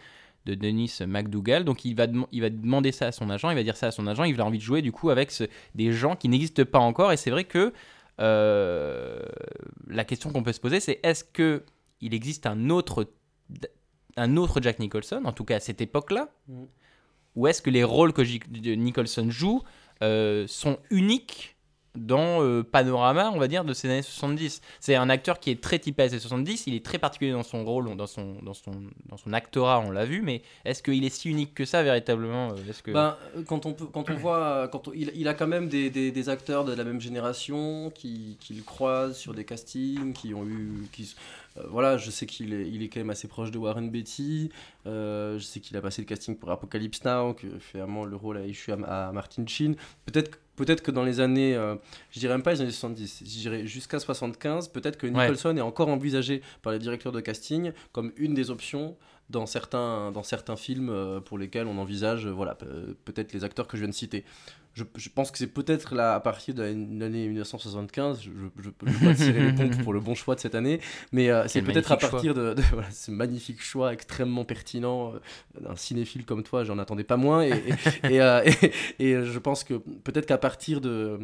de Denis McDougall. Donc, il va, il va demander ça à son agent, il va dire ça à son agent. Il a envie de jouer du coup avec des gens qui n'existent pas encore. Et c'est vrai que euh, la question qu'on peut se poser, c'est est-ce que il existe un autre, un autre Jack Nicholson, en tout cas à cette époque-là, Mhm. ou est-ce que les rôles que J- Nicholson joue euh, sont uniques dans euh, panorama, on va dire, de ces années 70. C'est un acteur qui est très typé années 70, il est très particulier dans son rôle, dans son, dans son, dans son actorat, on l'a vu, mais est-ce qu'il est si unique que ça véritablement euh, que... Ben, quand on peut, quand on voit, quand on- il, il a quand même des, des, des acteurs de la même génération qui, qui le croisent sur des castings, qui ont eu, qui, voilà, je sais qu'il est, il est quand même assez proche de Warren Beatty. euh, je sais qu'il a passé le casting pour Apocalypse Now, que finalement le rôle a échu à, à Martin Sheen. Peut-être, peut-être que dans les années, euh, je dirais même pas les années 70, je dirais jusqu'à 75, peut-être que Ouais. Nicholson est encore envisagé par les directeurs de casting comme une des options dans certains, dans certains films euh, pour lesquels on envisage euh, voilà, pe- peut-être les acteurs que je viens de citer. Je, je pense que c'est peut-être là, à partir de l'année 1975, je ne peux pas tirer les pompes pour le bon choix de cette année, mais euh, c'est peut-être à partir de, de- voilà, ce magnifique choix extrêmement pertinent euh, d'un cinéphile comme toi, j'en attendais pas moins, et, et, et, euh, [LAUGHS] et- et je pense que peut-être qu'à partir de...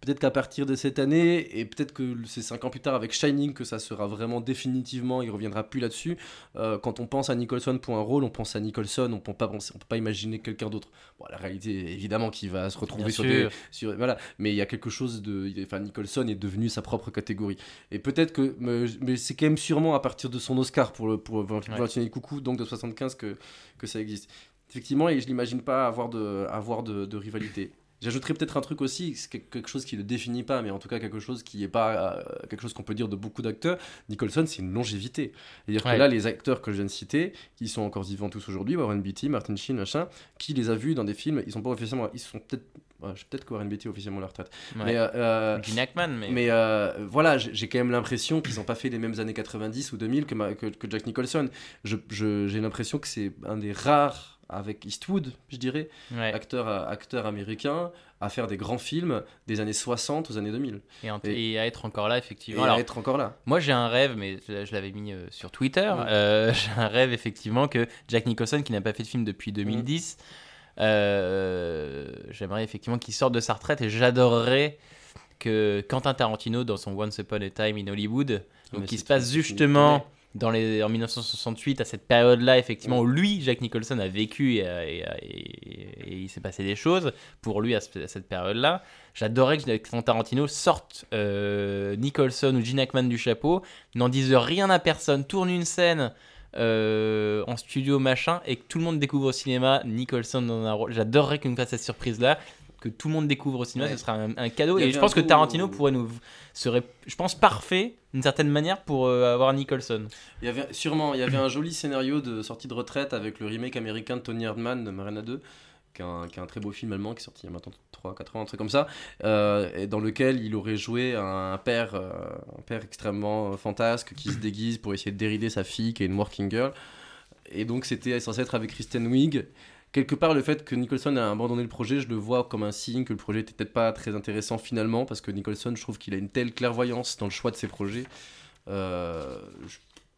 Peut-être qu'à partir de cette année, et peut-être que c'est cinq ans plus tard avec Shining que ça sera vraiment définitivement, il reviendra plus là-dessus. Euh, quand on pense à Nicholson pour un rôle, on pense à Nicholson, on peut pas penser, on peut pas imaginer quelqu'un d'autre. Bon, la réalité, évidemment, qu'il va se retrouver sur des, sur, voilà, mais il y a quelque chose de, enfin, Nicholson est devenu sa propre catégorie. Et peut-être que, mais, mais c'est quand même sûrement à partir de son Oscar pour le pour, Valentine Coucou, donc de 75 que que ça existe. Effectivement, et je l'imagine pas avoir de avoir de, de rivalité. J'ajouterais peut-être un truc aussi, c'est quelque- chose qui ne le définit pas, mais en tout cas quelque chose qui est pas euh, quelque chose qu'on peut dire de beaucoup d'acteurs. Nicholson, c'est une longévité. C'est-à-dire Ouais. que là, les acteurs que je viens de citer, qui sont encore vivants tous aujourd'hui, Warren Beatty, Martin Sheen, machin, qui les a vus dans des films, ils sont pas officiellement, ils sont peut-être, ouais, je- peut-être que Warren Beatty est officiellement à la retraite. Ouais. Mais, euh, euh, Gene Hackman, mais, mais euh, voilà, j'ai j'ai quand même l'impression qu'ils n'ont pas fait les mêmes années 90 ou 2000 que, ma- que, que Jack Nicholson. Je- je- J'ai l'impression que c'est un des rares, avec Eastwood, je dirais, ouais. acteur, acteur américain, à faire des grands films des années 60 aux années 2000. et, en- et- et à être encore là, Et effectivement. à être encore là. Moi, j'ai un rêve, mais je, l'avais mis euh, sur Twitter. Ouais. Euh, [LAUGHS] j'ai un rêve, effectivement, que Jack Nicholson, qui n'a pas fait de film depuis 2010, euh, j'aimerais effectivement qu'il sorte de sa retraite et j'adorerais que Quentin Tarantino, dans son Once Upon a Time in Hollywood, donc qui c'est se passe justement dans les, en 1968, à cette période-là, effectivement, où lui, Jack Nicholson, a vécu et, a- et a- et- et il s'est passé des choses pour lui à, ce- à cette période-là. J'adorerais que Quentin Tarantino sorte euh, Nicholson ou Gene Hackman du chapeau, n'en dise rien à personne, tourne une scène euh, en studio machin et que tout le monde découvre au cinéma Nicholson dans un rôle. J'adorerais qu'on nous fasse cette surprise-là. Que tout le monde découvre au cinéma, Ouais. ce sera un, un cadeau. Et je pense que Tarantino où- pourrait nous serait, je pense, parfait d'une certaine manière pour euh, avoir Nicholson. Il y avait sûrement, il y avait un joli scénario de sortie de retraite avec le remake américain de Tony Erdmann de Marina 2, qui est un, qui est un très beau film allemand qui est sorti il y a maintenant 3-4 ans, un truc comme ça, euh, et dans lequel il aurait joué un père, euh, un père extrêmement fantasque qui se déguise pour essayer de dérider sa fille qui est une working girl. Et donc c'était censé être avec Kristen Wiig. Quelque part, le fait que Nicholson a abandonné le projet, je le vois comme un signe que le projet était peut-être pas très intéressant finalement, parce que Nicholson, je trouve qu'il a une telle clairvoyance dans le choix de ses projets. Euh,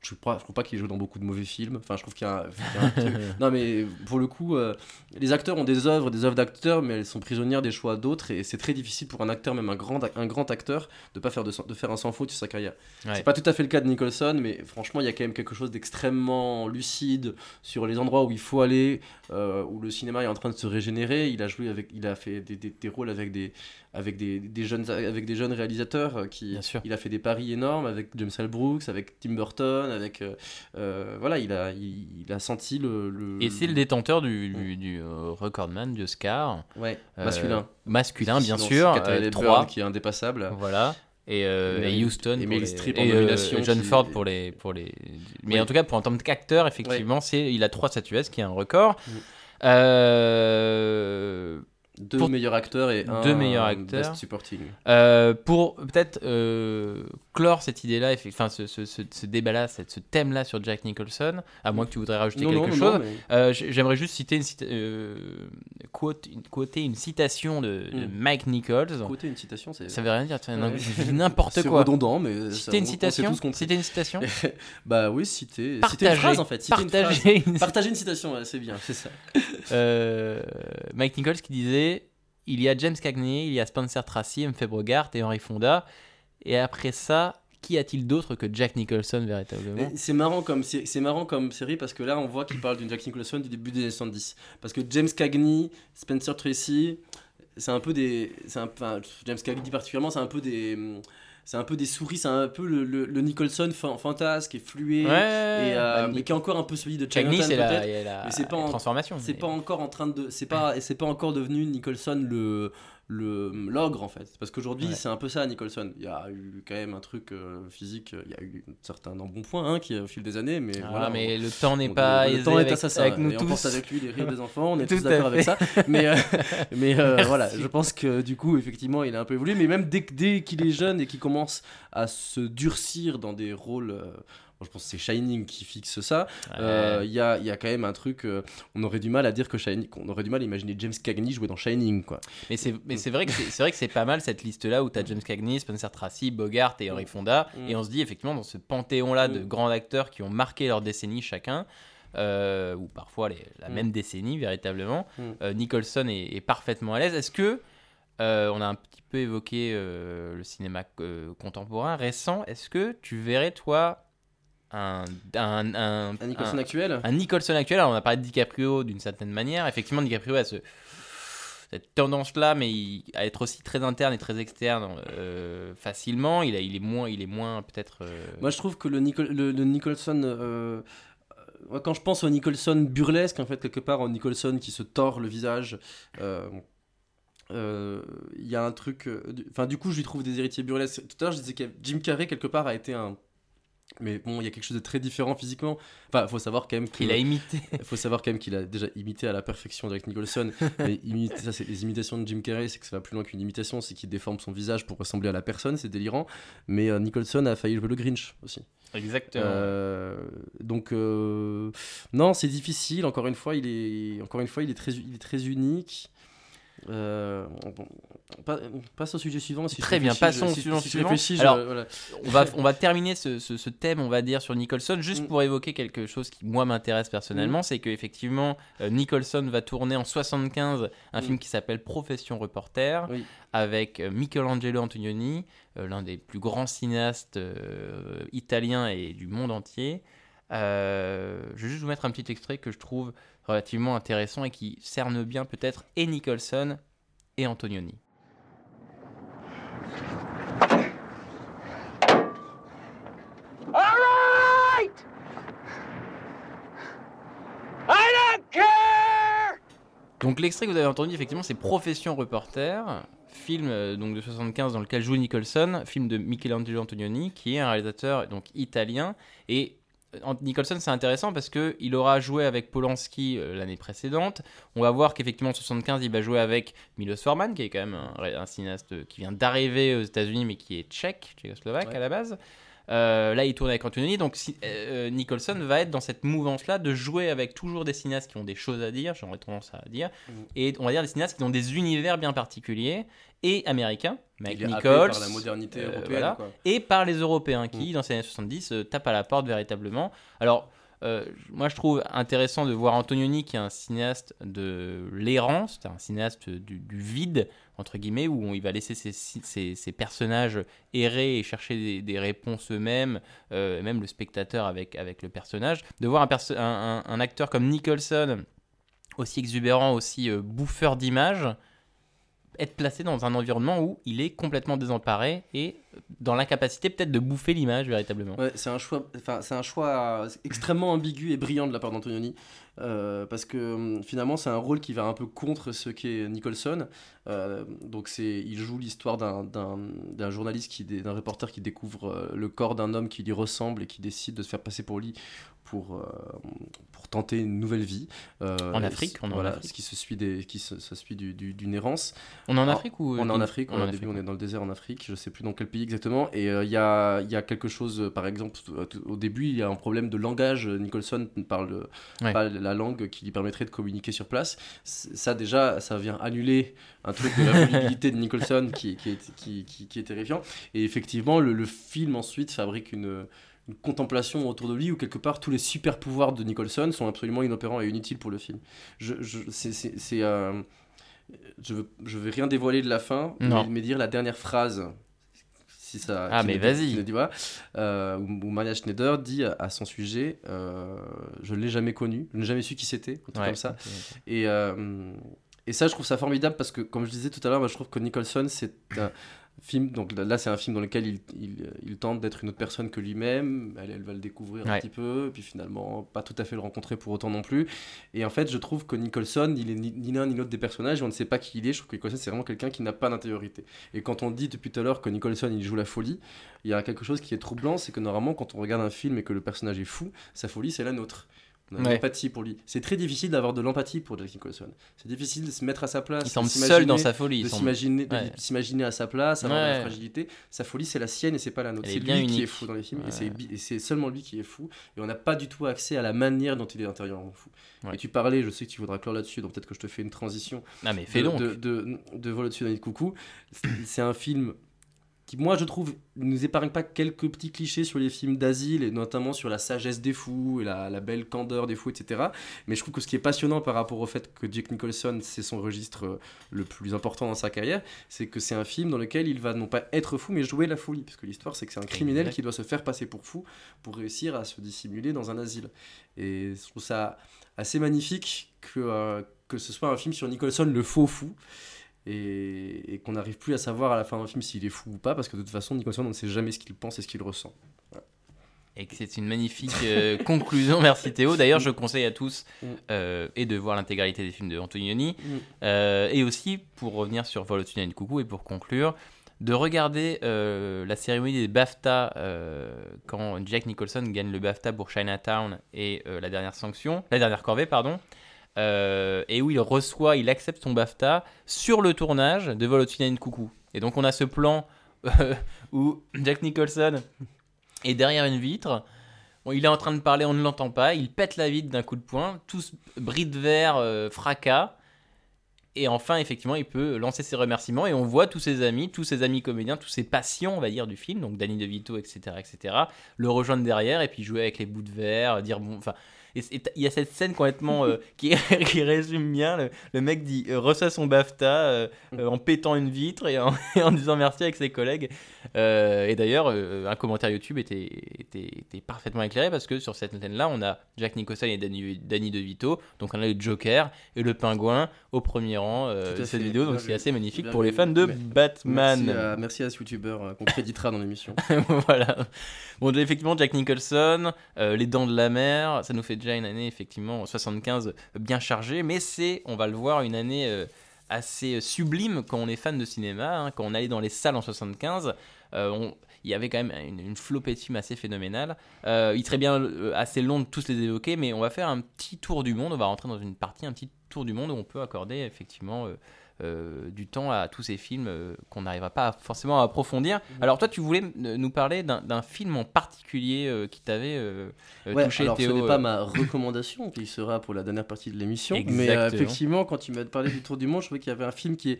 je crois, je trouve pas qu'il joue dans beaucoup de mauvais films. Enfin, je trouve qu'il y a, y a un [LAUGHS] Non, mais pour le coup, euh, les acteurs ont des œuvres, des œuvres d'acteurs, mais elles sont prisonnières des choix d'autres. Et c'est très difficile pour un acteur, même un grand, un grand acteur, de pas faire de, de faire un sans faute sur sa carrière. Ouais. C'est pas tout à fait le cas de Nicholson, mais franchement, il y a quand même quelque chose d'extrêmement lucide sur les endroits où il faut aller, euh, où le cinéma est en train de se régénérer. Il a joué avec, il a fait des, des- des rôles avec des, avec des, des jeunes, avec des jeunes réalisateurs euh, qui, Bien sûr. il a fait des paris énormes avec James L. Brooks, avec Tim Burton, avec, euh, euh, voilà, il a, il, il a senti le, le- Et c'est le détenteur du, du, du, euh, recordman du Oscar. ouais, masculin, Masculin, bien sûr. Hepburn trois. qui est indépassable. Voilà. Et, euh, Houston et pour les- Streep en et, euh, John qui- Ford pour les pour les mais Oui. en tout cas pour en tant qu'acteur effectivement c'est il a trois statuettes ce qui est un record Mm. Euh, Deux Pour- meilleurs acteurs et un Deux meilleurs acteurs. best supporting. euh, pour peut-être euh, clore cette idée-là, enfin ce, ce, ce, ce débat-là, ce thème-là sur Jack Nicholson, à moins que tu voudrais rajouter Non, quelque non, chose, mais- euh, j'aimerais juste citer une, cita- quote, une, quoter une citation de, de Mm. Mike Nichols. Côté une citation, c'est Ça veut rien dire, c'est Ouais. n'importe c'est quoi. redondant, mais Citer une citation Citer une citation Bah oui, citer, citer une Partager. phrase en fait. Citer une phrase. Partager une Partager une citation, ouais, c'est bien, c'est ça. Mike Nichols qui disait il y a James Cagney, il y a Spencer Tracy, Humphrey Bogart et Henry Fonda. Et après ça, qui a-t-il d'autre que Jack Nicholson véritablement? C'est marrant comme marrant comme série parce que là on voit qu'il parle d'une Jack Nicholson du début des années 70 parce que James Cagney, Spencer Tracy, c'est un peu des enfin, James Cagney particulièrement, c'est un peu des c'est un peu des souris, c'est un peu le, le- le Nicholson fan- fantasque et flué Ouais, et euh, mais qui est encore un peu celui de Chinatown peut-être. mais c'est pas en- transformation. C'est pas encore en train de c'est pas et c'est pas encore devenu Nicholson le le l'ogre en fait parce qu'aujourd'hui Ouais. c'est un peu ça Nicholson il y a eu quand même un truc euh, physique il y a eu certains embonpoint hein, qui au fil des années mais Ah, voilà mais le temps n'est on- pas le temps est avec, assassin avec nous et on tous. porte avec lui les rires des [LAUGHS] enfants on est tous d'accord avec ça mais euh, [LAUGHS] mais euh, voilà je pense que du coup effectivement il a un peu évolué mais même dès, dès qu'il est jeune et qu'il commence à se durcir dans des rôles euh, bon, je pense que c'est Shining qui fixe ça euh, Ouais. il y, a, y a quand même un truc, euh, on aurait du mal à dire que Shining, qu'on aurait du mal à imaginer James Cagney jouer dans Shining, quoi. Mais c'est vrai que c'est vrai que c'est pas mal cette liste là où t'as James Cagney, Spencer Tracy, Bogart et Henry Fonda Mm. et on se dit effectivement dans ce panthéon là de Mm. grands acteurs qui ont marqué leur décennie chacun euh, ou parfois les- la Mm. même décennie véritablement Mm. euh, Nicholson est, est parfaitement à l'aise. Est-ce que euh, on a un peu évoqué euh, le cinéma euh, contemporain récent Est-ce que tu verrais toi un un, un, Un Nicholson actuel? un Nicholson actuel, alors on a parlé de DiCaprio d'une certaine manière. Effectivement, DiCaprio a ce, cette tendance-là, mais il- à être aussi très interne et très externe euh, facilement. Il, a, il est moins, il est moins peut-être. euh, Moi, je trouve que le, Nicol- le, le Nicholson. quand je pense au Nicholson burlesque, en fait, quelque part, au Nicholson qui se tord le visage. euh, euh, Il y a un truc. euh, du- Enfin, du coup, je lui trouve des héritiers burlesques. Tout à l'heure, je disais que Jim Carrey, quelque part, a été un. Mais bon, il y a quelque chose de très différent physiquement. Enfin, faut savoir quand même qu'il a imité. Il [LAUGHS] faut savoir quand même qu'il a déjà imité à la perfection Jack Nicholson. [LAUGHS] mais imiter, ça, c'est les imitations de Jim Carrey, c'est que ça va plus loin qu'une imitation, c'est qu'il déforme son visage pour ressembler à la personne, c'est délirant. Mais euh, Nicholson a failli jouer le Grinch aussi. Exactement. Euh, donc euh, non, c'est difficile. Encore une fois, il est encore une fois, il est très, il est très unique. Euh, pa- passe au sujet suivant. Si Très bien, passons au si- suivant je voilà. on, va, on va terminer ce, ce- ce thème, on va dire, sur Nicholson, juste Mm. pour évoquer quelque chose qui, moi, m'intéresse personnellement. C'est qu'effectivement, euh, Nicholson va tourner en 75 un Mm. film qui s'appelle Profession reporter, Oui. avec euh, Michelangelo Antonioni, euh, l'un des plus grands cinéastes euh, italiens et du monde entier. Euh, je vais juste vous mettre un petit extrait que je trouve relativement intéressant et qui cerne bien peut-être et Nicholson et Antonioni. Donc l'extrait que vous avez entendu, effectivement, c'est Profession reporter, film euh, donc de 75 dans lequel joue Nicholson, film de Michelangelo Antonioni, qui est un réalisateur donc italien. Et Nicholson, c'est intéressant parce que il aura joué avec Polanski euh, l'année précédente. On va voir qu'effectivement en 75, il va jouer avec Milos Forman, qui est quand même un, cinéaste qui vient d'arriver aux États-Unis, mais qui est tchèque, tchécoslovaque Ouais. à la base. Euh, là, il tourne avec Antonioni, donc si- euh, Nicholson va être dans cette mouvance-là de jouer avec toujours des cinéastes qui ont des choses à dire, j'aurais tendance à dire, Mhm. et on va dire des cinéastes qui ont des univers bien particuliers et américains, Mike Nichols, par la modernité euh, européenne. voilà. quoi. et par les Européens qui, Mm. dans ces années 70, euh, tapent à la porte véritablement. Alors, euh, moi, je trouve intéressant de voir Antonioni, qui est un cinéaste de l'errance, c'est un cinéaste du, vide, entre guillemets, où il va laisser ses, personnages errer et chercher des, réponses eux-mêmes, euh, même le spectateur avec, le personnage. De voir un acteur comme Nicholson, aussi exubérant, aussi euh, bouffeur d'images, être placé dans un environnement où il est complètement désemparé et dans l'incapacité peut-être de bouffer l'image véritablement. Ouais, c'est un choix, enfin c'est un choix extrêmement ambigu et brillant de la part d'Antonioni, euh, parce que hum, finalement c'est un rôle qui va un peu contre ce qu'est Nicholson. Euh, donc c'est, il joue l'histoire d'un, d'un, d'un journaliste qui, d'un reporter qui découvre euh, le corps d'un homme qui lui ressemble et qui décide de se faire passer pour lui pour euh, pour tenter une nouvelle vie. Euh, En Afrique, on est en voilà, Afrique. ce qui se suit des, qui se, ça suit du, du- d'une errance. On est en Afrique ou On est en Afrique, on en au début Afrique, on est dans le désert en Afrique, je sais plus dans quel pays exactement, et euh, il y, a, y a quelque chose, euh, par exemple, tout- au début il y a un problème de langage, Nicholson parle euh, Ouais. pas la langue qui lui permettrait de communiquer sur place, ça déjà, ça vient annuler un truc de la volubilité de Nicholson qui, qui, est, qui, qui- qui est terrifiant, et effectivement le, le film ensuite fabrique une une contemplation autour de lui où quelque part tous les super pouvoirs de Nicholson sont absolument inopérants et inutiles pour le film. Je, je, c'est, c'est, c'est, euh, je, veux, je vais rien dévoiler de la fin, Non. mais dire la dernière phrase. Si ça, Ah, mais vas-y. pas, euh, où, Maya Schneider dit à, son sujet euh, Je ne l'ai jamais connu, je n'ai jamais su qui c'était, un truc Ouais. comme ça. Et, euh, et ça, je trouve ça formidable parce que, comme je disais tout à l'heure, moi, je trouve que Nicholson, c'est film. Donc là, c'est un film dans lequel il, il, il tente d'être une autre personne que lui-même. Elle, elle va le découvrir un petit peu, et puis finalement, pas tout à fait le rencontrer pour autant non plus. Et en fait, je trouve que Nicholson, il est ni, ni l'un ni l'autre des personnages, et on ne sait pas qui il est. Je trouve que Nicholson, c'est vraiment quelqu'un qui n'a pas d'intériorité. Et quand on dit depuis tout à l'heure que Nicholson, il joue la folie, il y a quelque chose qui est troublant, c'est que normalement, quand on regarde un film et que le personnage est fou, sa folie, c'est la nôtre. On a de Ouais. l'empathie pour lui. C'est très difficile d'avoir de l'empathie pour Jack Nicholson. C'est difficile de se mettre à sa place. Il de semble seul dans sa folie. de semble- s'imaginer de Ouais. à sa place, avoir de la fragilité. Sa folie, c'est la sienne et c'est pas la nôtre. C'est lui qui est fou dans les films et c'est seulement lui qui est fou. Et on n'a pas du tout accès à la manière dont il est intérieurement fou. Et tu parlais, je sais que tu voudras clore là-dessus, donc peut-être que je te fais une transition Ah mais fais de, donc. de, de, de Vol au-dessus d'un de coucou. C'est un film qui, moi, je trouve, ne nous épargne pas quelques petits clichés sur les films d'asile, et notamment sur la sagesse des fous et la, la belle candeur des fous, etc. Mais je trouve que ce qui est passionnant par rapport au fait que Jack Nicholson, c'est son registre euh, le plus important dans sa carrière, c'est que c'est un film dans lequel il va non pas être fou, mais jouer la folie. Parce que l'histoire, c'est que c'est un criminel qui doit se faire passer pour fou pour réussir à se dissimuler dans un asile. Et je trouve ça assez magnifique que, euh, que ce soit un film sur Nicholson, le faux fou, et, et qu'on n'arrive plus à savoir à la fin d'un film s'il est fou ou pas, parce que de toute façon, Nicholson, on ne sait jamais ce qu'il pense et ce qu'il ressent. Et que c'est une magnifique euh, [LAUGHS] conclusion. Merci Théo. D'ailleurs, je conseille à tous Mm. euh, et de voir l'intégralité des films de Antonioni, Mm. euh, et aussi pour revenir sur Vol d'un coucou et pour conclure, de regarder la cérémonie des BAFTA quand Jack Nicholson gagne le BAFTA pour Chinatown et la dernière sanction, la dernière corvée, pardon. Euh, et où il reçoit, il accepte son BAFTA sur le tournage de Vol au-dessus d'un coucou. Et donc on a ce plan euh, où Jack Nicholson est derrière une vitre. Bon, il est en train de parler, on ne l'entend pas. Il pète la vitre d'un coup de poing, tous bris de verre, euh, fracas. Et enfin, effectivement, il peut lancer ses remerciements et on voit tous ses amis, tous ses amis comédiens, tous ses patients, on va dire, du film, donc Danny DeVito, etc., etc., le rejoindre derrière et puis jouer avec les bouts de verre, dire bon, enfin. Et Il y a cette scène complètement euh, [LAUGHS] qui, [LAUGHS] qui résume bien. Le, le mec dit euh, reçoit son BAFTA euh, euh, en pétant une vitre et en, [LAUGHS] et en disant merci avec ses collègues. Euh, et d'ailleurs, euh, un commentaire YouTube était, était, était parfaitement éclairé parce que sur cette scène-là, on a Jack Nicholson et Danny, Danny DeVito. Donc on a le Joker et le pingouin au premier rang euh, de à cette vidéo. Donc c'est assez magnifique Bien pour les fans de Batman. Merci à, merci à ce youtubeur euh, qu'on créditera dans l'émission. [LAUGHS] voilà. Bon, effectivement, Jack Nicholson, euh, Les Dents de la Mer, ça nous fait déjà une année, effectivement, 75, bien chargée, mais c'est, on va le voir, une année euh, assez sublime quand on est fan de cinéma. hein. quand on allait dans les salles en 75, euh, on- il y avait quand même une, une flopée de films assez phénoménale. Euh, il serait bien euh, assez long de tous les évoquer, mais on va faire un petit tour du monde, on va rentrer dans une partie, un petit tour du monde où on peut accorder effectivement euh, euh, du temps à tous ces films euh, qu'on n'arrivera pas à- forcément à approfondir. Alors toi, tu voulais m- nous parler d'un film en particulier euh, qui t'avait euh, euh, Ouais, touché, alors Théo. ce n'est euh, pas ma recommandation qui sera pour la dernière partie de l'émission. Mais euh, effectivement, quand tu m'as parlé du Tour du Monde, je trouvais qu'il y avait un film qui est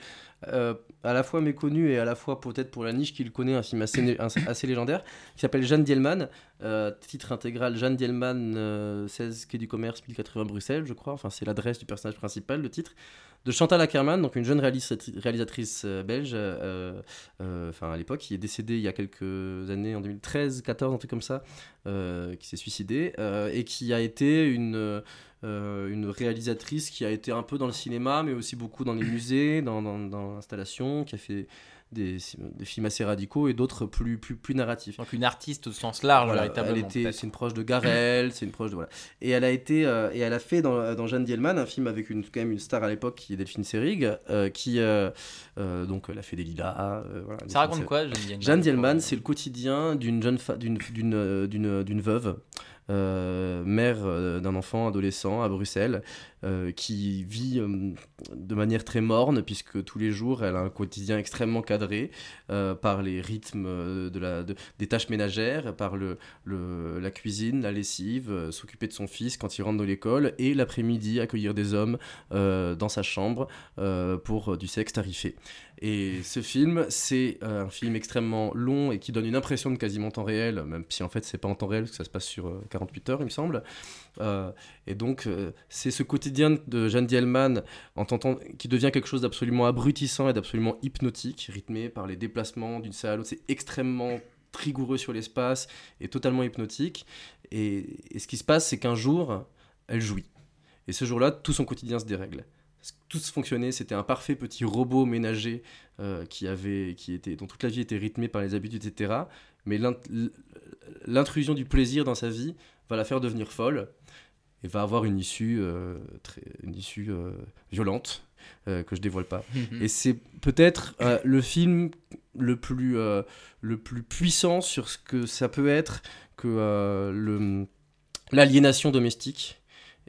euh, à la fois méconnu et à la fois peut-être pour la niche qui le connaît, un film assez, assez légendaire, qui s'appelle Jeanne Dielman. euh, titre intégral Jeanne Dielman, euh, 16 Quai du Commerce, 1080 Bruxelles, je crois. Enfin, c'est l'adresse du personnage principal, le titre. De Chantal Ackerman, donc une jeune réalisatri- réalisatrice euh, belge, euh, euh, à l'époque, qui est décédée il y a quelques années, en 2013, 14, un truc comme ça, qui s'est suicidée, et qui a été une, réalisatrice qui a été un peu dans le cinéma, mais aussi beaucoup dans les musées, dans l'installation, qui a fait des, des films assez radicaux et d'autres plus, plus, plus narratifs. Donc une artiste au sens large, Voilà, véritablement. elle était, peut-être. c'est une proche de Garel, c'est une proche de voilà. Et elle a été, euh, et elle a fait dans, dans Jeanne Dielman un film avec une quand même une star à l'époque qui est Delphine Seyrig, euh, qui euh, euh, donc elle a fait des lilas. voilà, Ça raconte quoi, Jeanne Dielman Jeanne Dielman, c'est le quotidien d'une jeune d'une veuve. Euh, mère euh, d'un enfant adolescent à Bruxelles euh, qui vit de manière très morne puisque tous les jours elle a un quotidien extrêmement cadré par les rythmes des tâches ménagères, par la cuisine, la lessive, s'occuper de son fils quand il rentre de l'école et l'après-midi accueillir des hommes dans sa chambre pour du sexe tarifé. Et ce film, c'est euh, un film extrêmement long et qui donne une impression de quasiment temps réel, même si en fait c'est pas en temps réel, parce que ça se passe sur euh, 48 heures, il me semble. Euh, et donc, euh, c'est ce quotidien de Jeanne Dielman qui devient quelque chose d'absolument abrutissant et d'absolument hypnotique, rythmé par les déplacements d'une salle à l'autre. C'est extrêmement rigoureux sur l'espace et totalement hypnotique. Et ce qui se passe, c'est qu'un jour, elle jouit. Et ce jour-là, tout son quotidien se dérègle. Tout se fonctionnait, c'était un parfait petit robot ménager euh, qui avait, qui était, dont toute la vie était rythmée par les habitudes, etc. Mais l'int- l'intrusion du plaisir dans sa vie va la faire devenir folle et va avoir une issue, euh, très, une issue euh, violente que je dévoile pas. Mhm. Et c'est peut-être le film le plus, le plus puissant sur ce que ça peut être que le- l'aliénation domestique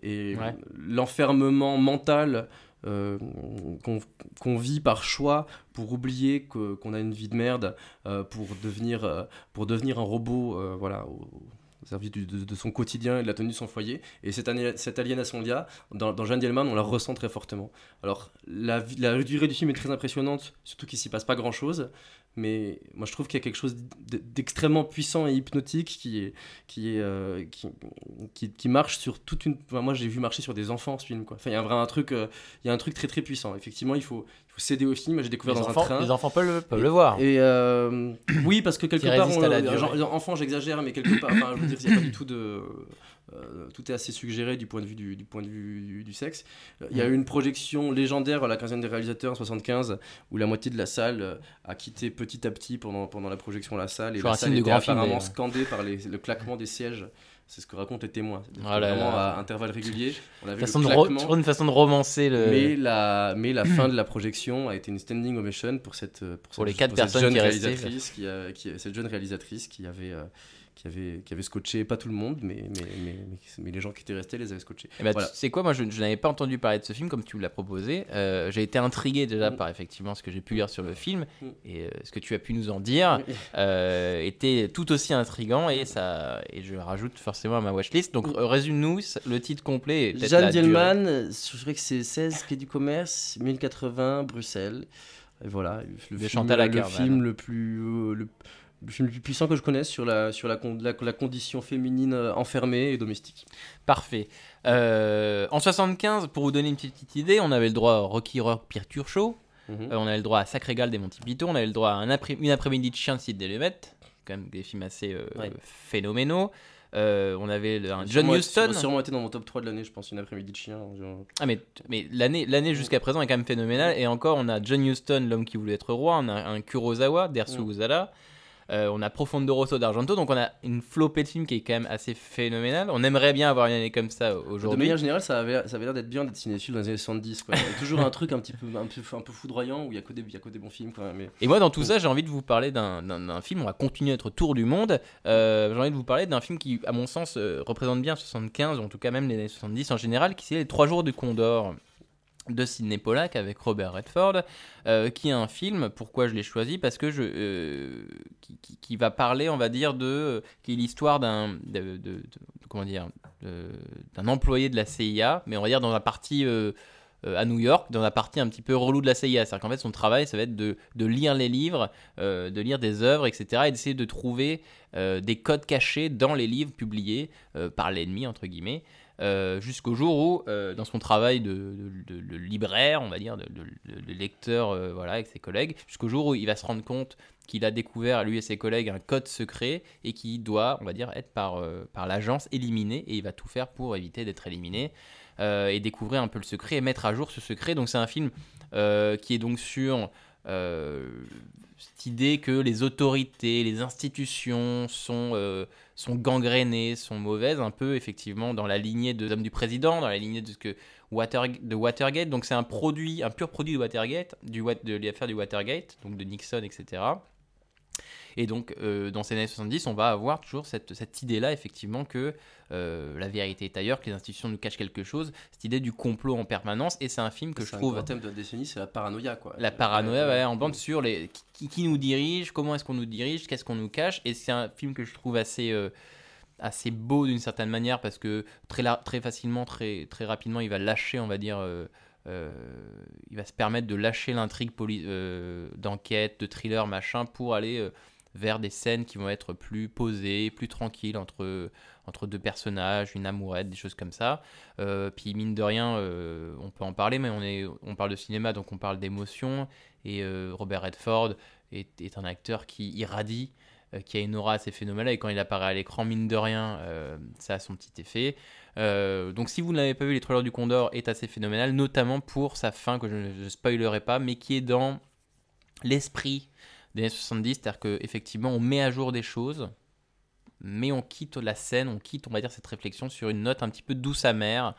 et Ouais. l'enfermement mental euh, qu'on vit par choix pour oublier qu'on a une vie de merde, euh, pour, devenir, euh, pour devenir un robot voilà, au, au service du- de, de son quotidien et de la tenue de son foyer. Et cette, cette aliénation-là, dans, dans Jeanne Dielman, on la ressent très fortement. Alors, la, durée du film est très impressionnante, surtout qu'il s'y passe pas grand-chose. Mais moi, je trouve qu'il y a quelque chose d'extrêmement puissant et hypnotique qui, est, qui, est, euh, qui, qui, qui marche sur toute une. enfin, moi, j'ai vu marcher sur des enfants ce film. Quoi. Enfin, il y a un vrai un truc, euh, il y a un truc très très puissant. Effectivement, il faut, il faut céder au film. J'ai découvert les, dans enfants, un train. les enfants peuvent, le- peuvent Et- le voir. Et euh, oui, parce que quelque part, on- genre, enfant, j'exagère, mais quelque part, enfin, je veux dire, il n'y a pas du tout de. Euh, tout est assez suggéré du point de vue du, du point de vue du, du sexe. Euh, Il y a eu une projection légendaire à la quinzaine des réalisateurs en 75 où la moitié de la salle euh, a quitté petit à petit pendant, pendant la projection la salle et Toujours la salle était apparemment scandée par les- le claquement des sièges. C'est ce que racontent les témoins. Là vraiment là. à intervalles réguliers. On avait Façon le de ro- claquement. toujours une façon de romancer le. Mais la, mais la [CLEARS THROAT] fin de la projection a été une standing ovation pour cette pour, Pour cette- les quatre personnes jeune qui réalisatrice qui, a- qui- cette jeune réalisatrice qui avait qui avait qui avait scotché pas tout le monde mais mais, mais, mais, mais les gens qui étaient restés les avaient scotchés. Eh ben, Voilà. Tu sais quoi, moi je, je n'avais pas entendu parler de ce film comme tu me l'as proposé. Euh, j'ai été intrigué déjà Mm. par effectivement ce que j'ai pu lire sur le film Mm. et euh, ce que tu as pu nous en dire euh, était tout aussi intrigant et ça et je le rajoute forcément à ma watchlist. Donc résume-nous le titre complet. Jeanne. Dielman, je dirais que c'est 16 quai du commerce 1080 Bruxelles. Et voilà, le, film, Chantal le film le plus euh, le film le plus puissant que je connaisse sur la sur la, con- la, la condition féminine euh, enfermée et domestique. Parfait. Euh, en 75, pour vous donner une petite, petite idée, on avait le droit à Rocky Horror Picture Show, Mhm. euh, on avait le droit à Sacré Gal des Monty Python, on avait le droit à un après- une après-midi de Chien de Sid quand même des films assez euh, Ouais. phénoménaux. Euh, on avait le- un John Huston. sûrement- sûrement été dans mon top 3 de l'année, je pense, une après-midi de chien. genre. Ah mais, mais l'année l'année jusqu'à présent est quand même phénoménale et encore on a John Huston l'homme qui voulait être roi on a un Kurosawa d'Ersu Mm. Uzala euh, on a Profondo Rosso d'Argento donc on a une flopée de films qui est quand même assez phénoménale on aimerait bien avoir une année comme ça De aujourd'hui manière générale, ça avait, ça avait l'air d'être bien d'être cinéphile dans les années 70. Quoi. Il y a toujours un truc un petit peu, un peu, un peu foudroyant où il y a que des, il y a que des bons films. Quoi. Mais... et moi dans tout ça j'ai envie de vous parler d'un film on va continuer notre tour du monde Euh, j'ai envie de vous parler d'un film qui à mon sens euh, représente bien 75 ou en tout cas même les années 70 en général qui c'est les trois jours du Condor de Sidney Pollack avec Robert Redford, euh, qui est un film, pourquoi je l'ai choisi Parce que je, euh, qui, qui- va parler, on va dire, de, qui est l'histoire d'un, de, comment dire, d'un employé de la CIA, mais on va dire dans la partie euh, euh, à New York, dans la partie un petit peu relou de la CIA. C'est-à-dire qu'en fait, son travail, ça va être de, de lire les livres, euh, de lire des œuvres, etc., et d'essayer de trouver euh, des codes cachés dans les livres publiés euh, par l'ennemi, entre guillemets. Euh, jusqu'au jour où, euh, dans son travail de, libraire, on va dire, de, lecteur, euh, voilà, avec ses collègues, jusqu'au jour où il va se rendre compte qu'il a découvert, lui et ses collègues, un code secret et qui doit, on va dire, être par, par l'agence éliminé et il va tout faire pour éviter d'être éliminé et découvrir un peu le secret et mettre à jour ce secret. Donc c'est un film qui est donc sur cette idée que les autorités, les institutions sont, euh, sont gangrénées, sont mauvaises, un peu effectivement dans la lignée de l'homme du président, dans la lignée de ce que de Watergate. Donc c'est un produit, un pur produit de Watergate, du, de l'affaire du Watergate, donc de Nixon, etc. Et donc, euh, dans ces années 70, on va avoir toujours cette, cette idée-là, effectivement, que euh, la vérité est ailleurs, que les institutions nous cachent quelque chose, cette idée du complot en permanence. Et c'est un film que je trouve. grand thème de la décennie, c'est la paranoïa, quoi. La paranoïa, ouais, en bande sur les, qui, qui nous dirige, comment est-ce qu'on nous dirige, qu'est-ce qu'on nous cache. Et c'est un film que je trouve assez, euh, assez beau d'une certaine manière parce que très, très facilement, très, très rapidement, il va lâcher, on va dire, euh, euh, il va se permettre de lâcher l'intrigue euh, d'enquête, de thriller, machin, pour aller euh, vers des scènes qui vont être plus posées, plus tranquilles entre, entre deux personnages, une amourette, des choses comme ça. Euh, puis mine de rien, euh, on peut en parler, mais on, est, on parle de cinéma, donc on parle d'émotion. Et euh, Robert Redford est, un acteur qui irradie, qui a une aura assez phénoménale. Et quand il apparaît à l'écran, mine de rien, ça a son petit effet. Donc si vous n'avez pas vu, Les Trailers du Condor est assez phénoménal, notamment pour sa fin, que je ne spoilerai pas, mais qui est dans l'esprit des années 70, c'est-à-dire qu'effectivement, on met à jour des choses, mais on quitte la scène, on quitte, on va dire, cette réflexion sur une note un petit peu douce amère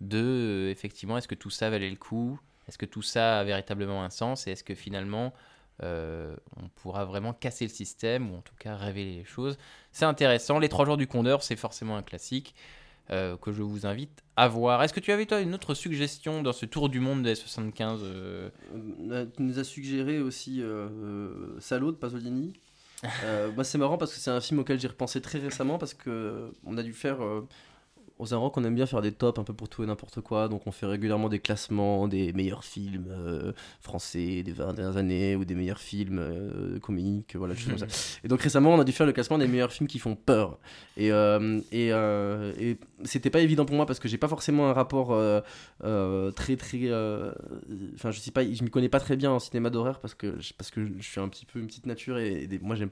de, euh, effectivement, est-ce que tout ça valait le coup? Est-ce que tout ça a véritablement un sens? Et est-ce que finalement, euh, on pourra vraiment casser le système, ou en tout cas révéler les choses? C'est intéressant. Les trois jours du Condor, c'est forcément un classique euh, que je vous invite à voir. Est-ce que tu avais, toi, une autre suggestion dans ce tour du monde des 75 euh, Euh, Tu nous as suggéré aussi Salaud de Pasolini. Moi, [LAUGHS] c'est marrant parce que c'est un film auquel j'ai repensé très récemment parce que on a dû faire. Euh, aux Arocs, on aime bien faire des tops un peu pour tout et n'importe quoi. Donc, on fait régulièrement des classements des meilleurs films euh, français des 20 dernières années ou des meilleurs films euh, comiques. Voilà, des choses comme ça. [LAUGHS] Et donc, récemment, on a dû faire le classement des meilleurs films qui font peur. Et, euh, et, et c'était pas évident pour moi parce que j'ai pas forcément un rapport très très enfin je sais pas je m'y connais pas très bien en cinéma d'horreur parce que je- parce que je suis un petit peu une petite nature et, des- moi j'aime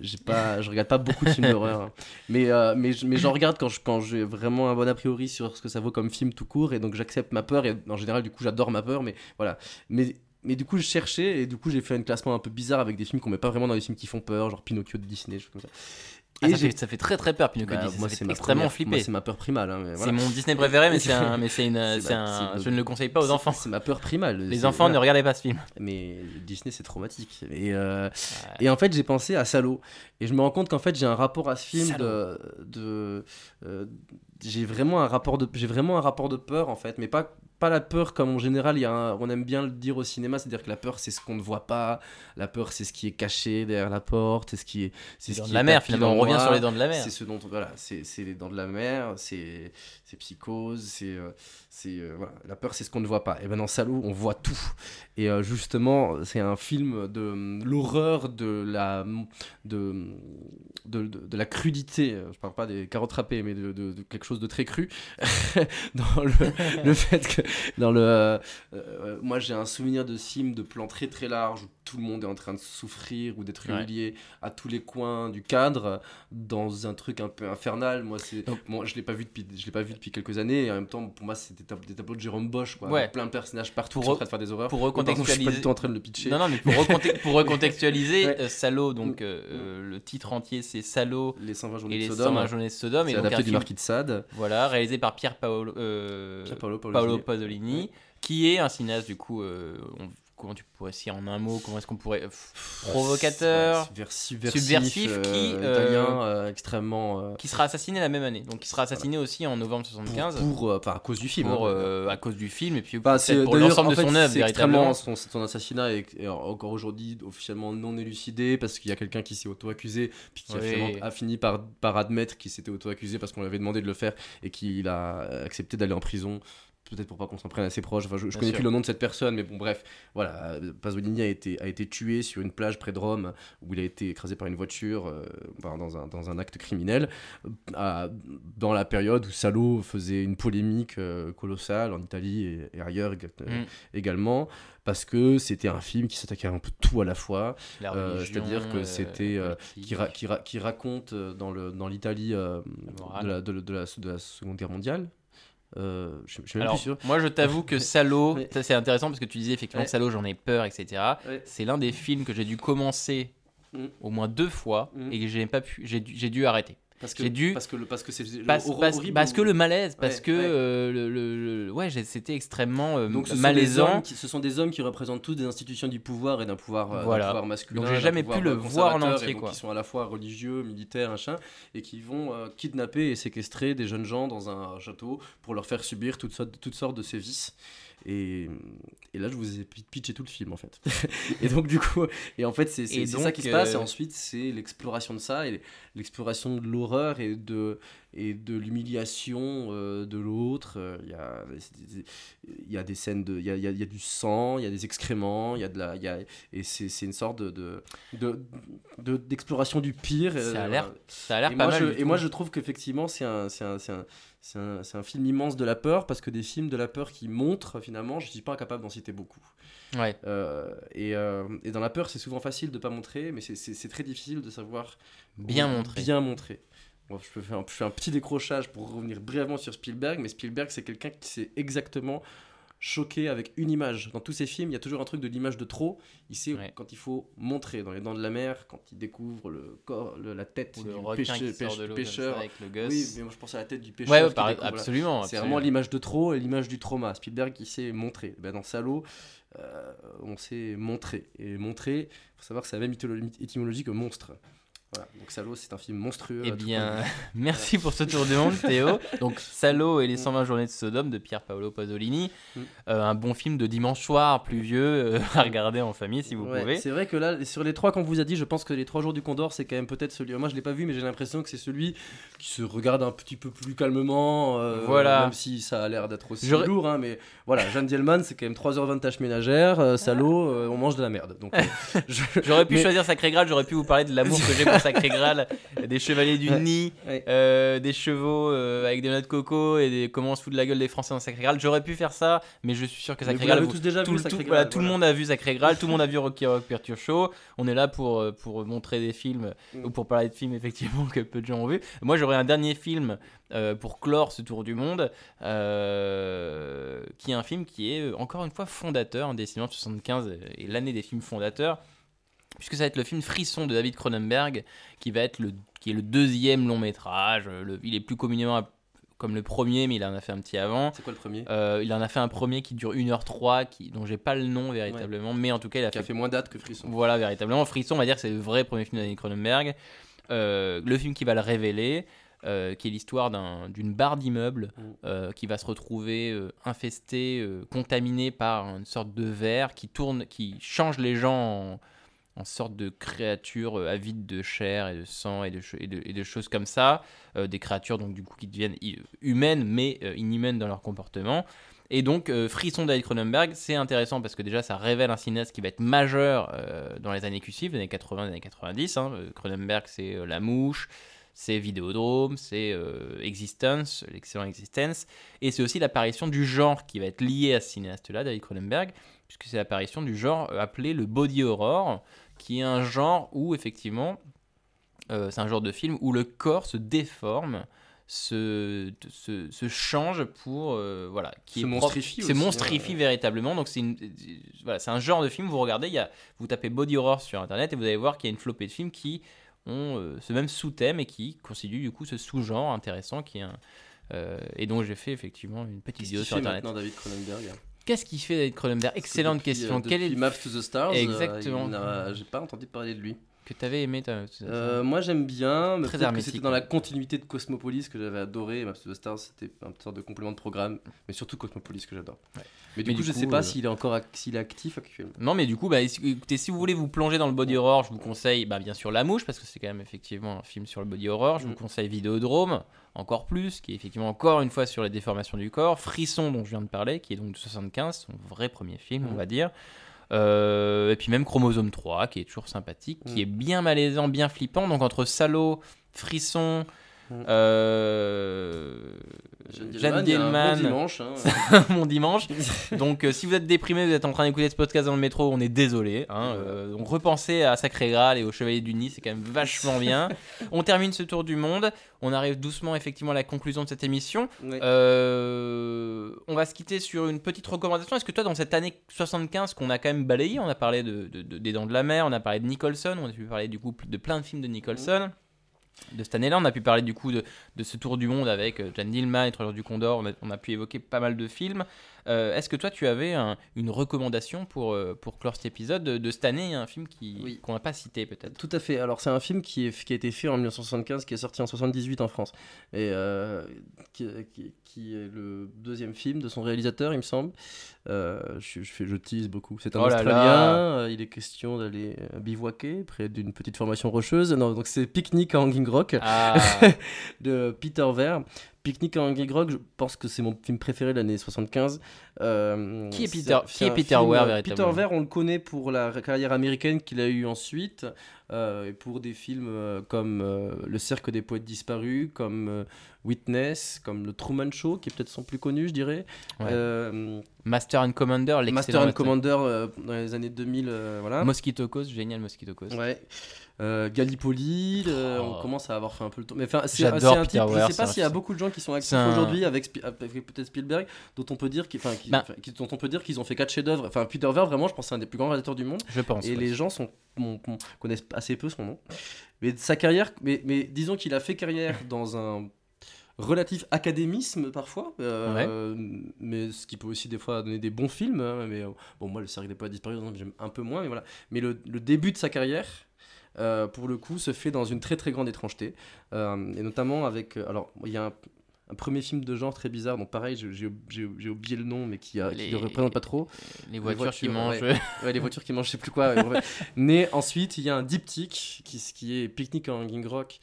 j'ai pas je regarde pas beaucoup de films d'horreur [LAUGHS] mais euh, mais je- mais j'en regarde quand je quand j'ai vraiment un bon a priori sur ce que ça vaut comme film tout court et donc j'accepte ma peur et en général du coup j'adore ma peur mais voilà mais mais du coup, je cherchais et du coup, j'ai fait un classement un peu bizarre avec des films qu'on met pas vraiment dans les films qui font peur, genre Pinocchio de Disney, choses comme ça. Ah, Et ça, fait, ça fait très très peur, Pinocchio Bah, Disney, moi, c'est extrêmement première- moi, c'est ma peur primale. hein, voilà. C'est mon Disney préféré, mais c'est un, mais c'est une, [LAUGHS] un- je ne le conseille pas aux enfants. C'est ma peur primale. Les enfants ne regardez pas ce film. Mais Disney, c'est traumatique. Et, euh, et en fait, j'ai pensé à Salo. Et je me rends compte qu'en fait, j'ai un rapport à ce film de. de euh, j'ai vraiment un rapport de j'ai vraiment un rapport de peur en fait mais pas pas la peur comme en général il y a un- on aime bien le dire au cinéma c'est à dire que la peur c'est ce qu'on ne voit pas la peur c'est ce qui est caché derrière la porte c'est ce qui est c'est ce dents qui de la est mer, tapis finalement, on revient sur les dents de la mer. c'est ce dont voilà c'est c'est les dents de la mer c'est c'est psychose c'est euh, c'est euh, voilà la peur c'est ce qu'on ne voit pas et ben dans Salo on voit tout et euh, justement c'est un film de hum, l'horreur de la de, de, de, de la crudité je parle pas des carottes râpées mais de, de- de quelque chose de très cru [LAUGHS] dans le, le [LAUGHS] fait que dans le euh, euh, moi j'ai un souvenir de film de plans très très larges où tout le monde est en train de souffrir ou d'être Ouais. humilié à tous les coins du cadre dans un truc un peu infernal moi c'est moi je l'ai pas vu depuis je l'ai pas vu depuis quelques années et en même temps pour moi c'était des, tab- des tableaux de Jérôme Bosch quoi Ouais. plein de personnages partout Pour en train de faire des horreurs pour je suis pas recontextualiser- du tout en train de le pitcher Non, non, mais pour, reconte- pour recontextualiser, [LAUGHS] Ouais. euh, Salaud, donc euh, euh, le titre entier c'est Salaud les 120 et journées de 120 Sodome journées de Sodome. Et c'est donc adapté du film, Marquis de Sade voilà, réalisé par Pierre Paolo, Pierre Paolo Paolo Pasolini. Qui est un cinéaste du coup euh, comment tu pourrais si en un mot, comment est-ce qu'on pourrait. pff, provocateur, subversif, Subversif euh, qui, euh, italien, euh, extrêmement. euh, qui sera assassiné la même année. Donc, qui sera assassiné aussi en novembre pour, 75. pour, euh, enfin, à cause du film. pour, hein. à cause du film et puis Bah, pour l'ensemble en de son œuvre véritablement. son, son assassinat est, est encore aujourd'hui officiellement non élucidé parce qu'il y a quelqu'un qui s'est auto-accusé puis qui a, Oui. a fini par, par admettre qu'il s'était auto-accusé parce qu'on lui avait demandé de le faire et qu'il a accepté d'aller en prison peut-être pour pas qu'on s'en prenne à ses proches enfin, je, je connais sûr. plus le nom de cette personne mais bon bref voilà Pasolini a été, a été tué sur une plage près de Rome où il a été écrasé par une voiture euh, dans, un, dans un acte criminel euh, à- dans la période où Salo faisait une polémique euh, colossale en Italie et, et ailleurs Mm. également parce que c'était un film qui s'attaquait à un peu tout à la fois euh, c'est-à-dire que c'était, euh, qui, ra- qui, ra- qui raconte dans dans l'Italie euh, morale. de, de la Seconde Guerre mondiale euh, je, je suis même Alors, plus sûr moi je t'avoue que [LAUGHS] Salo, Ouais. ça c'est intéressant parce que tu disais effectivement Ouais. Salo, j'en ai peur, etc. Ouais. C'est l'un des films que j'ai dû commencer Mm. au moins deux fois Mm. et que j'ai pas pu, j'ai dû, j'ai dû arrêter. Parce que j'ai dû- parce que le parce que c'est Parce, parce- horrible. parce que le malaise, parce Ouais, que ouais. euh, le, le- le- ouais, c'était extrêmement euh, donc ce malaisant. qui, ce sont des hommes qui représentent tous des institutions du pouvoir et d'un pouvoir, euh, Voilà. pouvoir masculin. Donc j'ai jamais pu le voir en entier, quoi. Qui sont à la fois religieux, militaires, machin, et qui vont kidnapper et séquestrer des jeunes gens dans un château pour leur faire subir toutes sortes, toutes sortes de sévices. Et, et là, je vous ai pitché tout le film en fait. [LAUGHS] et donc, du coup, et en fait, c'est ça qui se passe. Et euh, ensuite, c'est l'exploration de ça et l'exploration de l'horreur et de, et de l'humiliation euh, de l'autre. Il y, a, il y a des scènes de. Il y a, il y a- il y a du sang, il y a des excréments, il y a de la. y et c'est une sorte de. de, de- de- d'exploration du pire. Ça a euh, l'air, pas moi, mal. je, et moi, je trouve qu'effectivement, c'est un, c'est un, c'est un, c'est un, un film immense de la peur parce que des films de la peur qui montrent, finalement, je ne suis pas incapable d'en citer beaucoup. Ouais. Euh, et, euh, et dans la peur, c'est souvent facile de pas montrer, mais c'est- très difficile de savoir Bien montrer. Bien montrer. Bon, je, peux faire un, je fais un petit décrochage pour revenir brièvement sur Spielberg, mais Spielberg, c'est quelqu'un qui sait exactement choquer avec une image. Dans tous ses films, il y a toujours un truc de l'image de trop. Il sait Ouais. quand il faut montrer. Dans Les Dents de la Mer, quand il découvre le corps, le- la tête Ou le du pêche- qui sort pêche- de pêcheur. avec le gosse. Oui, mais moi je pense à la tête du pêcheur. ouais, ouais, qui par- découvre absolument. c'est vraiment l'image de trop et l'image du trauma. Spielberg qui sait montrer. Ben, dans Salo, euh, on sait montrer. Et montrer, il faut savoir que c'est la même étymologie que monstre. Voilà. Donc Salo, c'est un film monstrueux. Eh tout bien, [LAUGHS] merci pour ce tour du monde, Théo. Donc, Salo et les 120 journées de Sodome de Pier Paolo Pasolini. Mm. Euh, un bon film de dimanche soir pluvieux euh, [LAUGHS] à regarder en famille si vous Ouais, pouvez. C'est vrai que là, sur les trois qu'on vous a dit, je pense que les trois jours du Condor, c'est quand même peut-être celui. Moi, je l'ai pas vu, mais j'ai l'impression que c'est celui qui se regarde un petit peu plus calmement. euh, Voilà. Même si ça a l'air d'être aussi J'aurais- lourd, hein, mais voilà, Jeanne Dielman, c'est quand même 3h20 de tâches ménagères. euh, Salo, euh, on mange de la merde. Donc, euh, [LAUGHS] je- J'aurais pu Mais- choisir Sacré Graal, j'aurais pu vous parler de l'amour que j'ai pour Sacré Graal, des chevaliers du nid, euh, des chevaux euh, avec des noix de coco et des comment on se fout de la gueule des Français dans Sacré Graal. J'aurais pu faire ça, mais je suis sûr que Sacré vous Graal. l'avez vous- tous déjà tout, vu, le- Sacré tout- Graal, voilà, tout le monde a vu Sacré Graal, tout le monde a vu [LAUGHS] Rocky Horror Picture Show. On est là pour, euh, pour montrer des films Mm. ou pour parler de films [LAUGHS] effectivement que peu de gens ont vu. Moi j'aurais un dernier film euh, pour clore ce tour du monde, qui est un film qui est encore une fois fondateur, hein, décidément 75 et l'année des films fondateurs puisque ça va être le film Frisson de David Cronenberg, qui va être le, qui est le deuxième long métrage. Le- il est plus communément comme le premier, mais il en a fait un petit avant. C'est quoi le premier? Euh, il en a fait un premier qui dure 1h03, qui, dont j'ai pas le nom véritablement, mais en tout cas, il a Qui a fait fait moins date que Frisson. voilà, véritablement. Frisson, on va dire que c'est le vrai premier film d'Annie Cronenberg. Euh, le film qui va le révéler, euh, qui est l'histoire d'un- d'une barre d'immeubles Mm. euh, qui va se retrouver euh, infestée, euh, contaminée par une sorte de verre qui tourne, qui change les gens en, sorte de créatures euh, avides de chair et de sang et de, choses comme ça. Euh, des créatures donc du coup qui deviennent humaines mais euh, inhumaines dans leur comportement. Et donc, Frisson David Cronenberg, c'est intéressant parce que déjà, ça révèle un cinéaste qui va être majeur dans les années qui les années 80, les années 90. hein. Cronenberg, c'est La Mouche, c'est Vidéodrome, c'est Existence, l'excellent Existence. Et c'est aussi l'apparition du genre qui va être lié à ce cinéaste-là, David Cronenberg, puisque c'est l'apparition du genre appelé le body horror, qui est un genre où, effectivement, euh, c'est un genre de film où le corps se déforme se, se, se change pour euh, voilà qui Se est monstrifie se aussi, monstrifie hein. véritablement donc c'est voilà c'est un genre de film vous regardez il y a vous tapez body horror sur internet et vous allez voir qu'il y a une flopée de films qui ont euh, ce même sous-thème et qui constituent du coup ce sous-genre intéressant qui est un et donc j'ai fait effectivement une petite vidéo sur internet maintenant, David Cronenberg Qu'est-ce qu'il fait David Cronenberg? Excellente Depuis, question. euh, Quel est Maps to the Stars euh, Exactement. J'ai pas entendu parler de lui. Que t'avais aimé toi, Euh, moi j'aime bien, mais Très c'était dans la continuité de Cosmopolis que j'avais adoré. Maps to the Stars c'était un sorte de complément de programme, mais surtout Cosmopolis que j'adore. Ouais. Mais du Mais coup, du je coup, sais pas euh, s'il est encore s'il est actif actuellement. Non, mais du coup, bah, écoutez, si vous voulez vous plonger dans le body horror, je vous conseille bah, bien sûr La Mouche, parce que c'est quand même effectivement un film sur le body horror. Je vous Mm. conseille Vidéodrome, encore plus, qui est effectivement encore une fois sur les déformations du corps. Frisson, dont je viens de parler, qui est donc de 75, son vrai premier film, on Mm. va dire. Euh, et puis même Chromosome 3, qui est toujours sympathique, qui Mm. est bien malaisant, bien flippant. Donc entre Salaud, Frisson. Euh, Jeanne bon Dielman, dimanche. hein. [LAUGHS] mon dimanche. Donc, euh, si vous êtes déprimé, vous êtes en train d'écouter ce podcast dans le métro, on est désolé. Hein, euh, donc, repensez à Sacré Graal et au Chevalier du Nid, c'est quand même vachement [LAUGHS] bien. on termine ce tour du monde. On arrive doucement, effectivement, à la conclusion de cette émission. Euh, on va se quitter sur une petite recommandation. Est-ce que toi, dans cette année 75 qu'on a quand même balayé, on a parlé de, de- de- des Dents de la Mer, on a parlé de Nicholson, on a pu parler du coup de plein de films de Nicholson. De cette année-là, on a pu parler du coup de, ce tour du monde avec euh, Jeanne Dillman, et Trésor du Condor. On a pu évoquer pas mal de films. Euh, Est-ce que toi, tu avais un- une recommandation pour, euh, pour clore cet épisode de, de cette année, un film Oui. qu'on n'a pas cité peut-être? Tout à fait. Alors, c'est un film qui, est, qui a été fait en 1975, qui est sorti en 78 en France. Et euh, qui, qui- qui est le deuxième film de son réalisateur, il me semble. Euh, je, je, fais, je tease beaucoup. C'est un Oh Australien. là. Il est question d'aller bivouaquer près d'une petite formation rocheuse. Non, donc c'est Picnic à Hanging Rock Ah, [LAUGHS] de Peter Ver. Picnic à Hanging Rock, je pense que c'est mon film préféré de l'année 75. Euh, Qui est Peter- c'est qui est Peter film, Weir, euh, véritablement Peter Ver, on le connaît pour la carrière américaine qu'il a eue ensuite, euh, et pour des films euh, comme Le Cercle des Poètes Disparus, comme Witness, comme Le Truman Show, qui est peut-être son plus connu, je dirais. Ouais. Master and Commander, l'excellent Master and Commander dans les années 2000, euh, voilà. Mosquito Coast, génial Mosquito Coast. Ouais. Euh, Gallipoli, euh, Oh. on commence à avoir fait un peu le tour. Mais enfin, c'est un type. Je Weir, sais pas s'il y a beaucoup de gens qui sont actifs un- aujourd'hui avec, peut-être Spielberg, dont on peut dire qu'ils, enfin, qui- Bah. qui- dont on peut dire qu'ils ont fait quatre chefs-d'œuvre. Enfin, Peter Weir, vraiment, je pense, c'est un des plus grands réalisateurs du monde. Je pense. Et ouais. les gens sont, connaissent assez peu son nom. Mais sa carrière, mais, mais disons qu'il a fait carrière dans un relatif académisme parfois, euh, mais ce qui peut aussi des fois donner des bons films. hein, mais euh, bon, moi, le cercle des poètes disparus, j'aime un peu moins, mais voilà. Mais le, le début de sa carrière. euh, pour le coup, se fait dans une très très grande étrangeté, et notamment avec. alors, il y a un, un premier film de genre très bizarre, dont pareil, j'ai- oublié le nom, mais qui, qui Les- le représente pas trop. Les voitures, qui mangent. ouais. Ouais, les voitures qui mangent, je sais plus quoi. ouais, ouais. [LAUGHS] Mais ensuite, il y a un diptyque qui, qui est Picnic en Hanging Rock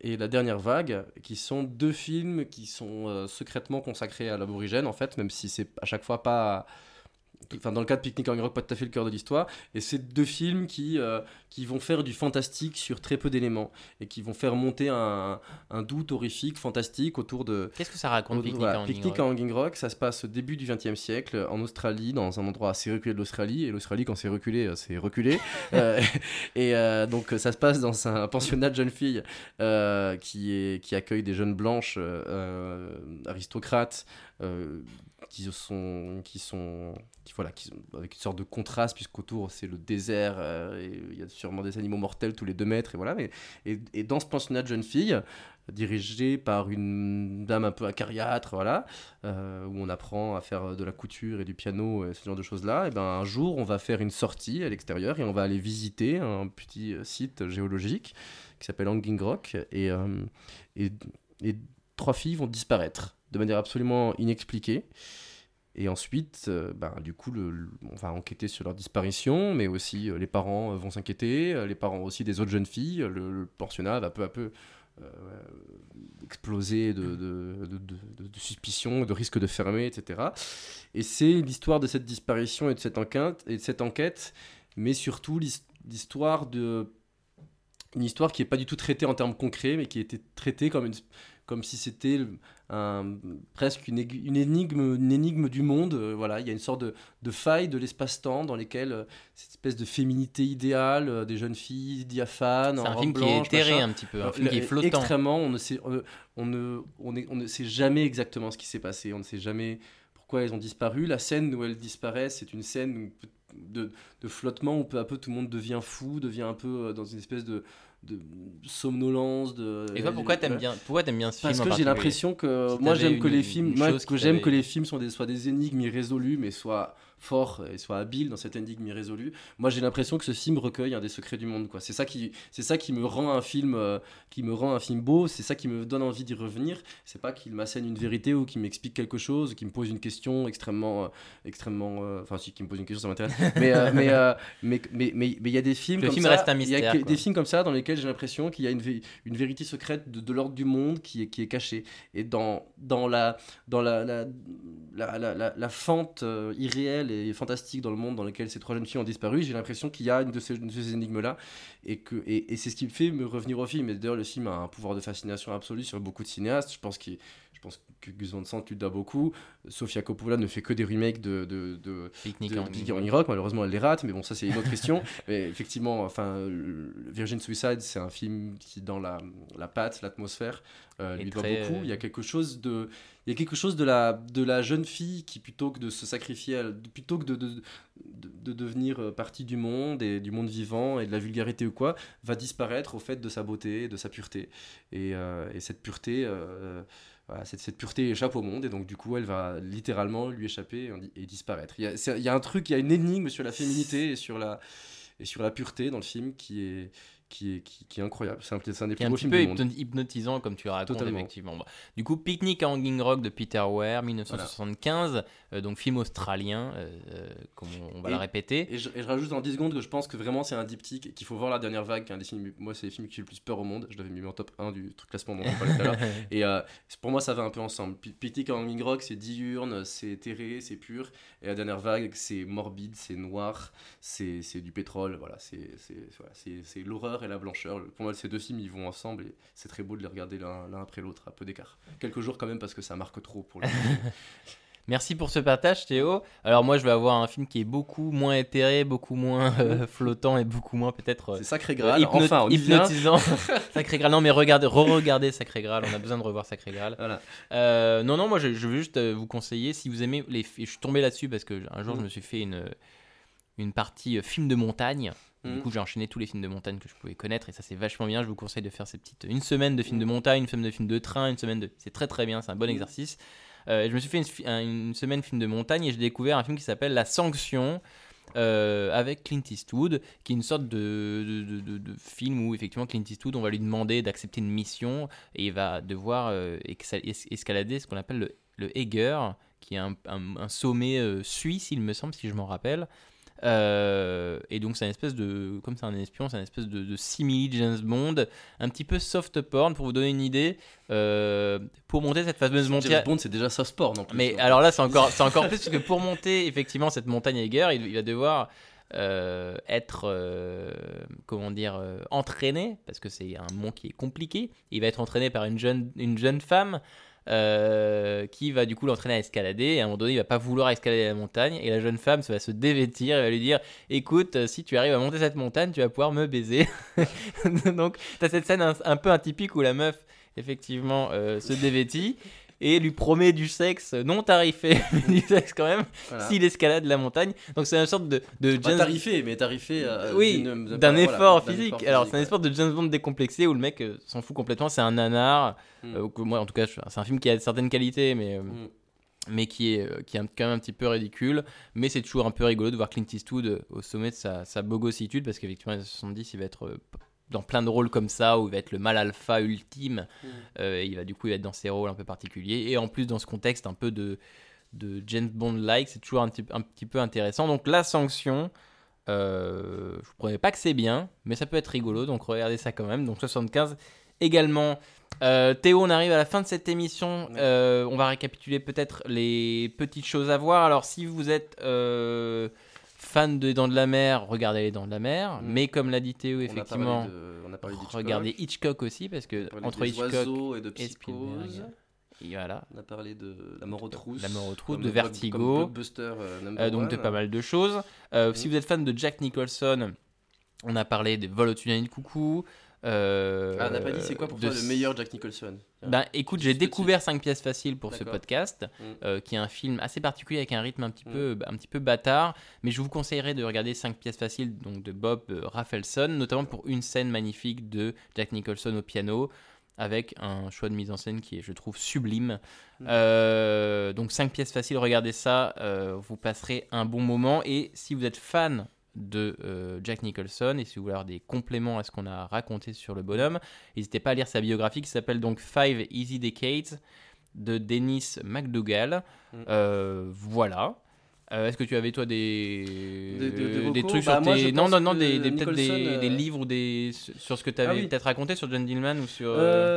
et La Dernière Vague, qui sont deux films qui sont euh, secrètement consacrés à l'aborigène, en fait, même si c'est à chaque fois pas. Enfin, dans le cas de Picnic en Rock, pas tout à fait le cœur de l'histoire. Et c'est deux films qui, euh, qui vont faire du fantastique sur très peu d'éléments et qui vont faire monter un, un doute horrifique, fantastique autour de, Qu'est-ce que ça raconte, au- Picnic voilà, à Picnic à Hanging Rock, ça se passe au début du XXe siècle en Australie, dans un endroit assez reculé de l'Australie. Et l'Australie, quand c'est reculé, euh, c'est reculé. [LAUGHS] Euh, et euh, donc, ça se passe dans un pensionnat de jeunes filles qui, est, qui accueille des jeunes blanches aristocrates. Qui sont qui sont qui, voilà qui avec une sorte de contraste puisqu'autour c'est le désert euh, il y a sûrement des animaux mortels tous les deux mètres et voilà mais et, dans ce pensionnat de jeunes filles dirigé par une dame un peu acariâtre, voilà, euh, où on apprend à faire de la couture et du piano, et ce genre de choses-là. Et ben un jour, on va faire une sortie à l'extérieur et on va aller visiter un petit site géologique qui s'appelle Hanging Rock et, euh, et, et trois filles vont disparaître de manière absolument inexpliquée. Et ensuite, euh, ben, du coup, on va enquêter sur leur disparition, mais aussi euh, les parents euh, vont s'inquiéter, les parents aussi des autres jeunes filles. Le, le pensionnat va peu à peu exploser de, de, de, de- de suspicions, de risques de fermer, etc. Et c'est l'histoire de cette disparition et de cette enquête, et de cette enquête mais surtout l'his- l'histoire de une histoire qui n'est pas du tout traitée en termes concrets, mais qui a été traitée comme, une, comme si c'était un, presque une, énigme, une énigme du monde. Euh, voilà, il y a une sorte de, de faille de l'espace-temps dans lesquelles euh, cette espèce de féminité idéale, euh, des jeunes filles diaphanes, C'est en un robe film qui est éthéré machin. un petit peu, un film qui est flottant. Extrêmement, on ne sait, on, ne- on ne, on est- on ne sait jamais exactement ce qui s'est passé. On ne sait jamais pourquoi elles ont disparu. La scène où elles disparaissent, c'est une scène de, de flottement où peu à peu tout le monde devient fou, devient un peu dans une espèce de, de somnolence. De, Et toi, pourquoi t'aimes bien, pourquoi t'aimes bien ce film Parce que j'ai l'impression que Si moi j'aime que les films, moi, que j'aime que les films sont des, soit des énigmes irrésolues, mais soient forts et soient habiles dans cette énigme irrésolue. Moi j'ai l'impression que ce film recueille un des secrets du monde. Quoi. C'est ça qui, c'est ça qui me rend un film, euh, qui me rend un film beau. C'est ça qui me donne envie d'y revenir. C'est pas qu'il m'assène une vérité ou qu'il m'explique quelque chose, qu'il me pose une question extrêmement, euh, extrêmement, euh, enfin si qui me pose une question ça m'intéresse. mais mais mais mais il y a des films Le comme film ça. reste un il y a mystère, quoi. des films comme ça dans lesquels j'ai l'impression qu'il y a une, vé- une vérité secrète de, de l'ordre du monde qui est, qui est cachée. Et dans, dans, la, dans la, la, la, la, la- la fente irréelle et fantastique dans le monde dans lequel ces trois jeunes filles ont disparu, j'ai l'impression qu'il y a une de ces, énigmes-là. Et, que, et, et c'est ce qui me fait me revenir au film. Et d'ailleurs, le film a un pouvoir de fascination absolu sur beaucoup de cinéastes. Je pense, qu'il- je pense que Gus Van Sant lui doit beaucoup. Sofia Coppola ne fait que des remakes de, de, de, Picnic de en Picnic en Irak. Malheureusement, elle les rate, mais bon, ça c'est une autre question. [LAUGHS] mais effectivement, enfin, Virgin Suicide, c'est un film qui, dans la, la patte, l'atmosphère, euh, lui doit très, beaucoup. euh, Il y a quelque chose de, il y a quelque chose de la, de la jeune fille qui, plutôt que de se sacrifier, plutôt que de, de, de, de devenir euh, partie du monde et du monde vivant et de la vulgarité ou quoi, va disparaître au fait de sa beauté, de sa pureté. Et, euh, et cette pureté. euh, cette, cette pureté échappe au monde et donc du coup elle va littéralement lui échapper et, et disparaître. Il y, a, il y a un truc, il y a une énigme sur la féminité et sur la, et sur la pureté dans le film qui est, qui est, qui, qui est incroyable. C'est un, un des plus un beaux petit films peu du monde. hypno- hypnotisant comme tu racontes Totalement. effectivement. Bon. Du coup, Picnic à Hanging Rock de Peter Ware, 1975, euh, donc film australien, euh, euh, comme on, on va Et- le répéter. Et je, et je rajoute dans 10 secondes que je pense que vraiment c'est un diptyque qu'il faut voir la dernière vague, qui est un des films, moi c'est les films qui fait le plus peur au monde. Je l'avais mis en top 1 du truc classement dont on à l'heure. [LAUGHS] Et euh, pour moi ça va un peu ensemble. Picnic en Hanging Rock c'est diurne, c'est terré, c'est pur. Et la dernière vague c'est morbide, c'est noir, c'est du pétrole. Voilà, c'est voilà, l'horreur et la blancheur. Pour moi ces deux films ils vont ensemble et c'est très beau de les regarder l'un l'un après l'autre à peu d'écart. Quelques jours quand même parce que ça marque trop pour le [LAUGHS] Merci pour ce partage, Théo. Alors moi, je vais avoir un film qui est beaucoup moins éthéré, beaucoup moins euh, flottant et beaucoup moins peut-être euh, C'est Sacré euh, Graal. hypno- enfin, on hypnotisant. [LAUGHS] Sacré Graal. Non, mais regardez, re-regardez Sacré Graal. On a besoin de revoir Sacré Graal. Voilà. Euh, non, non, moi je, je veux juste euh, vous conseiller, si vous aimez les. Je suis tombé là-dessus parce que un jour je me suis fait une, une partie euh, film de montagne. Du Mm. coup, j'ai enchaîné tous les films de montagne que je pouvais connaître et ça c'est vachement bien. Je vous conseille de faire ces petites. Une semaine de films de montagne, une semaine de films de train, une semaine de. C'est très très bien, c'est un bon exercice. Euh, je me suis fait une, semaine film de montagne et j'ai découvert un film qui s'appelle La Sanction. euh, avec Clint Eastwood, qui est une sorte de, film où effectivement Clint Eastwood, on va lui demander d'accepter une mission et il va devoir euh, escalader ce qu'on appelle le, le Eiger, qui est un, sommet suisse, il me semble, si je m'en rappelle. Euh, et donc c'est un espèce de, comme c'est un espion, c'est un espèce de, de simili James Bond, un petit peu soft porn pour vous donner une idée. euh, pour monter cette fameuse James montagne, Bond c'est déjà soft sport non plus. mais hein. alors là, c'est encore, c'est encore plus parce que pour monter effectivement cette montagne Eiger, il, il va devoir euh, être, euh, comment dire, euh, entraîné parce que c'est un mont qui est compliqué. Il va être entraîné par une jeune, une jeune femme. Euh, qui va du coup l'entraîner à escalader. Et à un moment donné il va pas vouloir escalader la montagne. Et la jeune femme ça va se dévêtir et va lui dire écoute si tu arrives à monter cette montagne tu vas pouvoir me baiser [LAUGHS] donc tu as cette scène un, un peu atypique où la meuf effectivement euh, se dévêtit et lui promet du sexe non tarifé, [LAUGHS] mais du sexe quand même, Voilà. s'il escalade la montagne. Donc c'est une sorte de, de Pas tarifé, mais tarifé. euh, oui, d'une- d'un voilà, effort physique. Alors c'est une ouais. espèce de James Bond décomplexé où le mec euh, s'en fout complètement. C'est un nanar. Mm. euh, que moi en tout cas, c'est un film qui a certaines qualités, mais euh, Mm. mais qui est, euh, qui est quand même un petit peu ridicule. Mais c'est toujours un peu rigolo de voir Clint Eastwood euh, au sommet de sa, sa bogossitude, parce qu'effectivement, les 70, il va être euh, dans plein de rôles comme ça, où il va être le mal alpha ultime. Mm. Euh, et il va du coup il va être dans ces rôles un peu particuliers. Et en plus, dans ce contexte un peu de, de James Bond-like, c'est toujours un petit, un petit peu intéressant. Donc la sanction, euh, je ne promets pas que c'est bien, mais ça peut être rigolo, donc regardez ça quand même. Donc 75 également. Euh, Théo, on arrive à la fin de cette émission. On va récapituler peut-être les petites choses à voir. Alors, si vous êtes fan de Dents de la Mer, regardez les Dents de la Mer. Mm. Mais comme l'a dit Théo, On a effectivement, parlé de- on a parlé d'Hitchcock, regardez Hitchcock aussi, parce que entre des Hitchcock et de psychose. et voilà. On a parlé de La mort aux trousses. La mort aux trousses, comme de Vertigo. euh, Euh, donc de pas mal de choses. Euh. Si vous êtes fan de Jack Nicholson, on a parlé des vols au-dessus de coucou. Euh, Ah, on n'a pas dit c'est quoi pour toi le meilleur Jack Nicholson Ben écoute, j'ai découvert 5 pièces faciles pour ce podcast, Mm. euh, qui est un film assez particulier avec un rythme un petit, Mm. peu, un petit peu bâtard, mais je vous conseillerais de regarder 5 pièces faciles donc de Bob euh, Rafelson, notamment pour une scène magnifique de Jack Nicholson au piano, avec un choix de mise en scène qui est, je trouve, sublime. Mm. Euh, donc 5 pièces faciles, regardez ça, euh, vous passerez un bon moment, et si vous êtes fan de euh, Jack Nicholson et si vous voulez avoir des compléments à ce qu'on a raconté sur le bonhomme, n'hésitez pas à lire sa biographie qui s'appelle donc Five Easy Decades de Dennis McDougall. Mm. Euh, voilà. Euh, Est-ce que tu avais toi des Des- trucs Bah, sur moi, tes non non non des, des- peut-être des, livres ou des sur ce que tu avais Ah oui. peut-être raconté sur John Dillman ou sur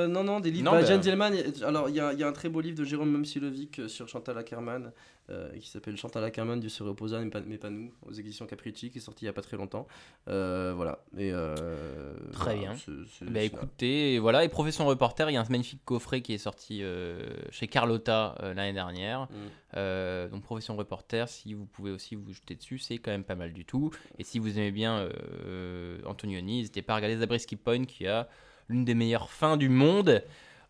non, non, des livres. non, bah, bah- Jane Dillman, alors il y, y a un très beau livre de Jérôme Momsilovic sur Chantal Ackerman euh, qui s'appelle Chantal Ackerman du se reposa mais pas, nous aux éditions Capricci qui est sorti il y a pas très longtemps. Euh, voilà. Et, euh, Très voilà, bien. c'est- Bah écoutez, et voilà, et Profession Reporter, il y a un magnifique coffret qui est sorti chez Carlotta l'année dernière. Mm. Donc Profession Reporter, si vous pouvez aussi vous jeter dessus, c'est quand même pas mal du tout. Et si vous aimez bien Antonioni, n'hésitez pas à regarder Zabriskie Point qui a l'une des meilleures fins du monde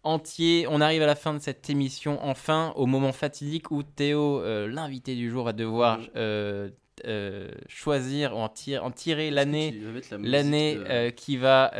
entier. On arrive à la fin de cette émission, enfin, au moment fatidique où Théo, euh, l'invité du jour, va devoir euh, euh, choisir, en, en tirer l'année l'année de- qui va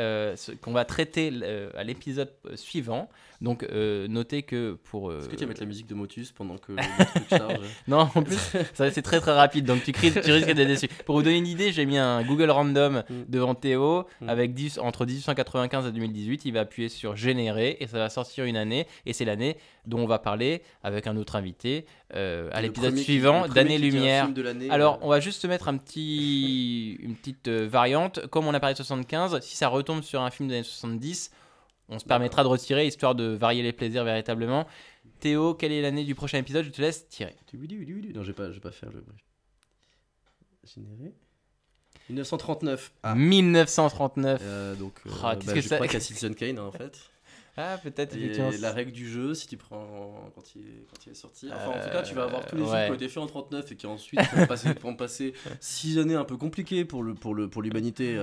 qu'on va traiter à l'épisode suivant. Donc euh, notez que pour euh, Est-ce que tu vas mettre la musique de Motus pendant que [LAUGHS] le truc charge? Non en plus c'est très très rapide donc tu, cries, tu risques d'être déçu. Pour vous donner une idée, j'ai mis un Google Random Mm. devant Théo Mm. avec 10, entre 1895 et 2018, il va appuyer sur générer et ça va sortir une année et c'est l'année dont on va parler avec un autre invité euh, à l'épisode suivant d'année lumière. Alors, on va juste se mettre un petit, une petite variante. Comme on a parlé de 75, si ça retombe sur un film des années 70, on se permettra de retirer histoire de varier les plaisirs véritablement. Théo, quelle est l'année du prochain épisode? Je te laisse tirer. Non, je vais pas, je vais pas faire le. Généré. 1939. Ah. 1939. Euh, donc, euh, Ah, qu'est-ce bah, que je ça- crois [LAUGHS] qu'à Citizen Kane en fait. Ah, peut-être Et effectivement. la règle du jeu, si tu prends quand il est, quand il est sorti. Enfin, en tout cas, tu vas avoir tous les Euh, films qui ont été faits en 39 et qui ensuite vont [LAUGHS] passer, vont passer six années un peu compliquées pour le pour le pour l'humanité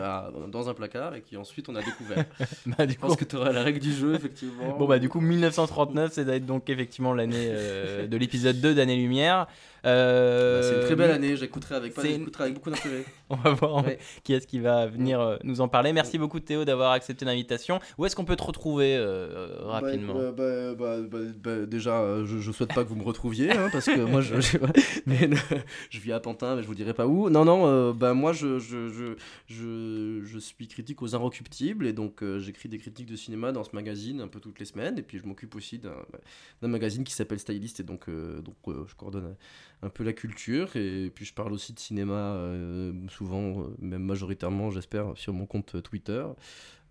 dans un placard et qui ensuite on a découvert. [LAUGHS] Bah, du Je coup, pense que tu auras la règle du jeu effectivement. Bon bah du coup 1939 c'est d'être donc effectivement l'année euh, de l'épisode 2 d'année lumière. Euh, Bah, c'est une très belle année. J'écouterai avec, pas- beaucoup d'intérêt. [LAUGHS] On va voir Ouais. qui est-ce qui va venir euh, nous en parler. Merci beaucoup Théo d'avoir accepté l'invitation. Où est-ce qu'on peut te retrouver euh, rapidement Bah, bah, bah, déjà, je, je souhaite pas que vous me retrouviez, hein, parce que moi, je, je, [LAUGHS] mais, je vis à Pantin, mais je vous dirai pas où. Non, non, bah, moi, je, je, je, je, je suis critique aux Inrecuptibles, et donc j'écris des critiques de cinéma dans ce magazine un peu toutes les semaines, et puis je m'occupe aussi d'un magazine qui s'appelle Stylist, et donc, donc je coordonne un, peu la culture, et puis je parle aussi de cinéma, euh, souvent, euh, même majoritairement, j'espère, sur mon compte Twitter.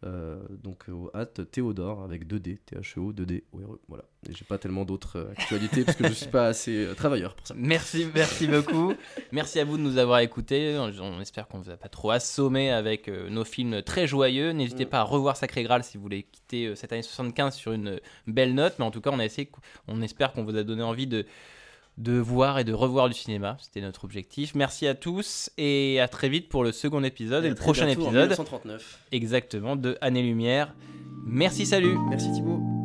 Euh, donc au hâte Théodore avec 2D, T-H-E-O, 2D, ORE, voilà. Et j'ai pas tellement d'autres euh, actualités parce que je suis pas assez euh, travailleur pour ça. Merci, merci beaucoup. merci à vous de nous avoir écoutés. On, on espère qu'on vous a pas trop assommé avec nos films très joyeux. N'hésitez Mm. pas à revoir Sacré Graal si vous voulez quitter cette année 75 sur une belle note. Mais en tout cas, on a essayé, on espère qu'on vous a donné envie de de voir et de revoir du cinéma. C'était notre objectif. Merci à tous et à très vite pour le second épisode et, le prochain en épisode 1939. exactement de Année Lumière. Merci, salut. Merci Thibaut.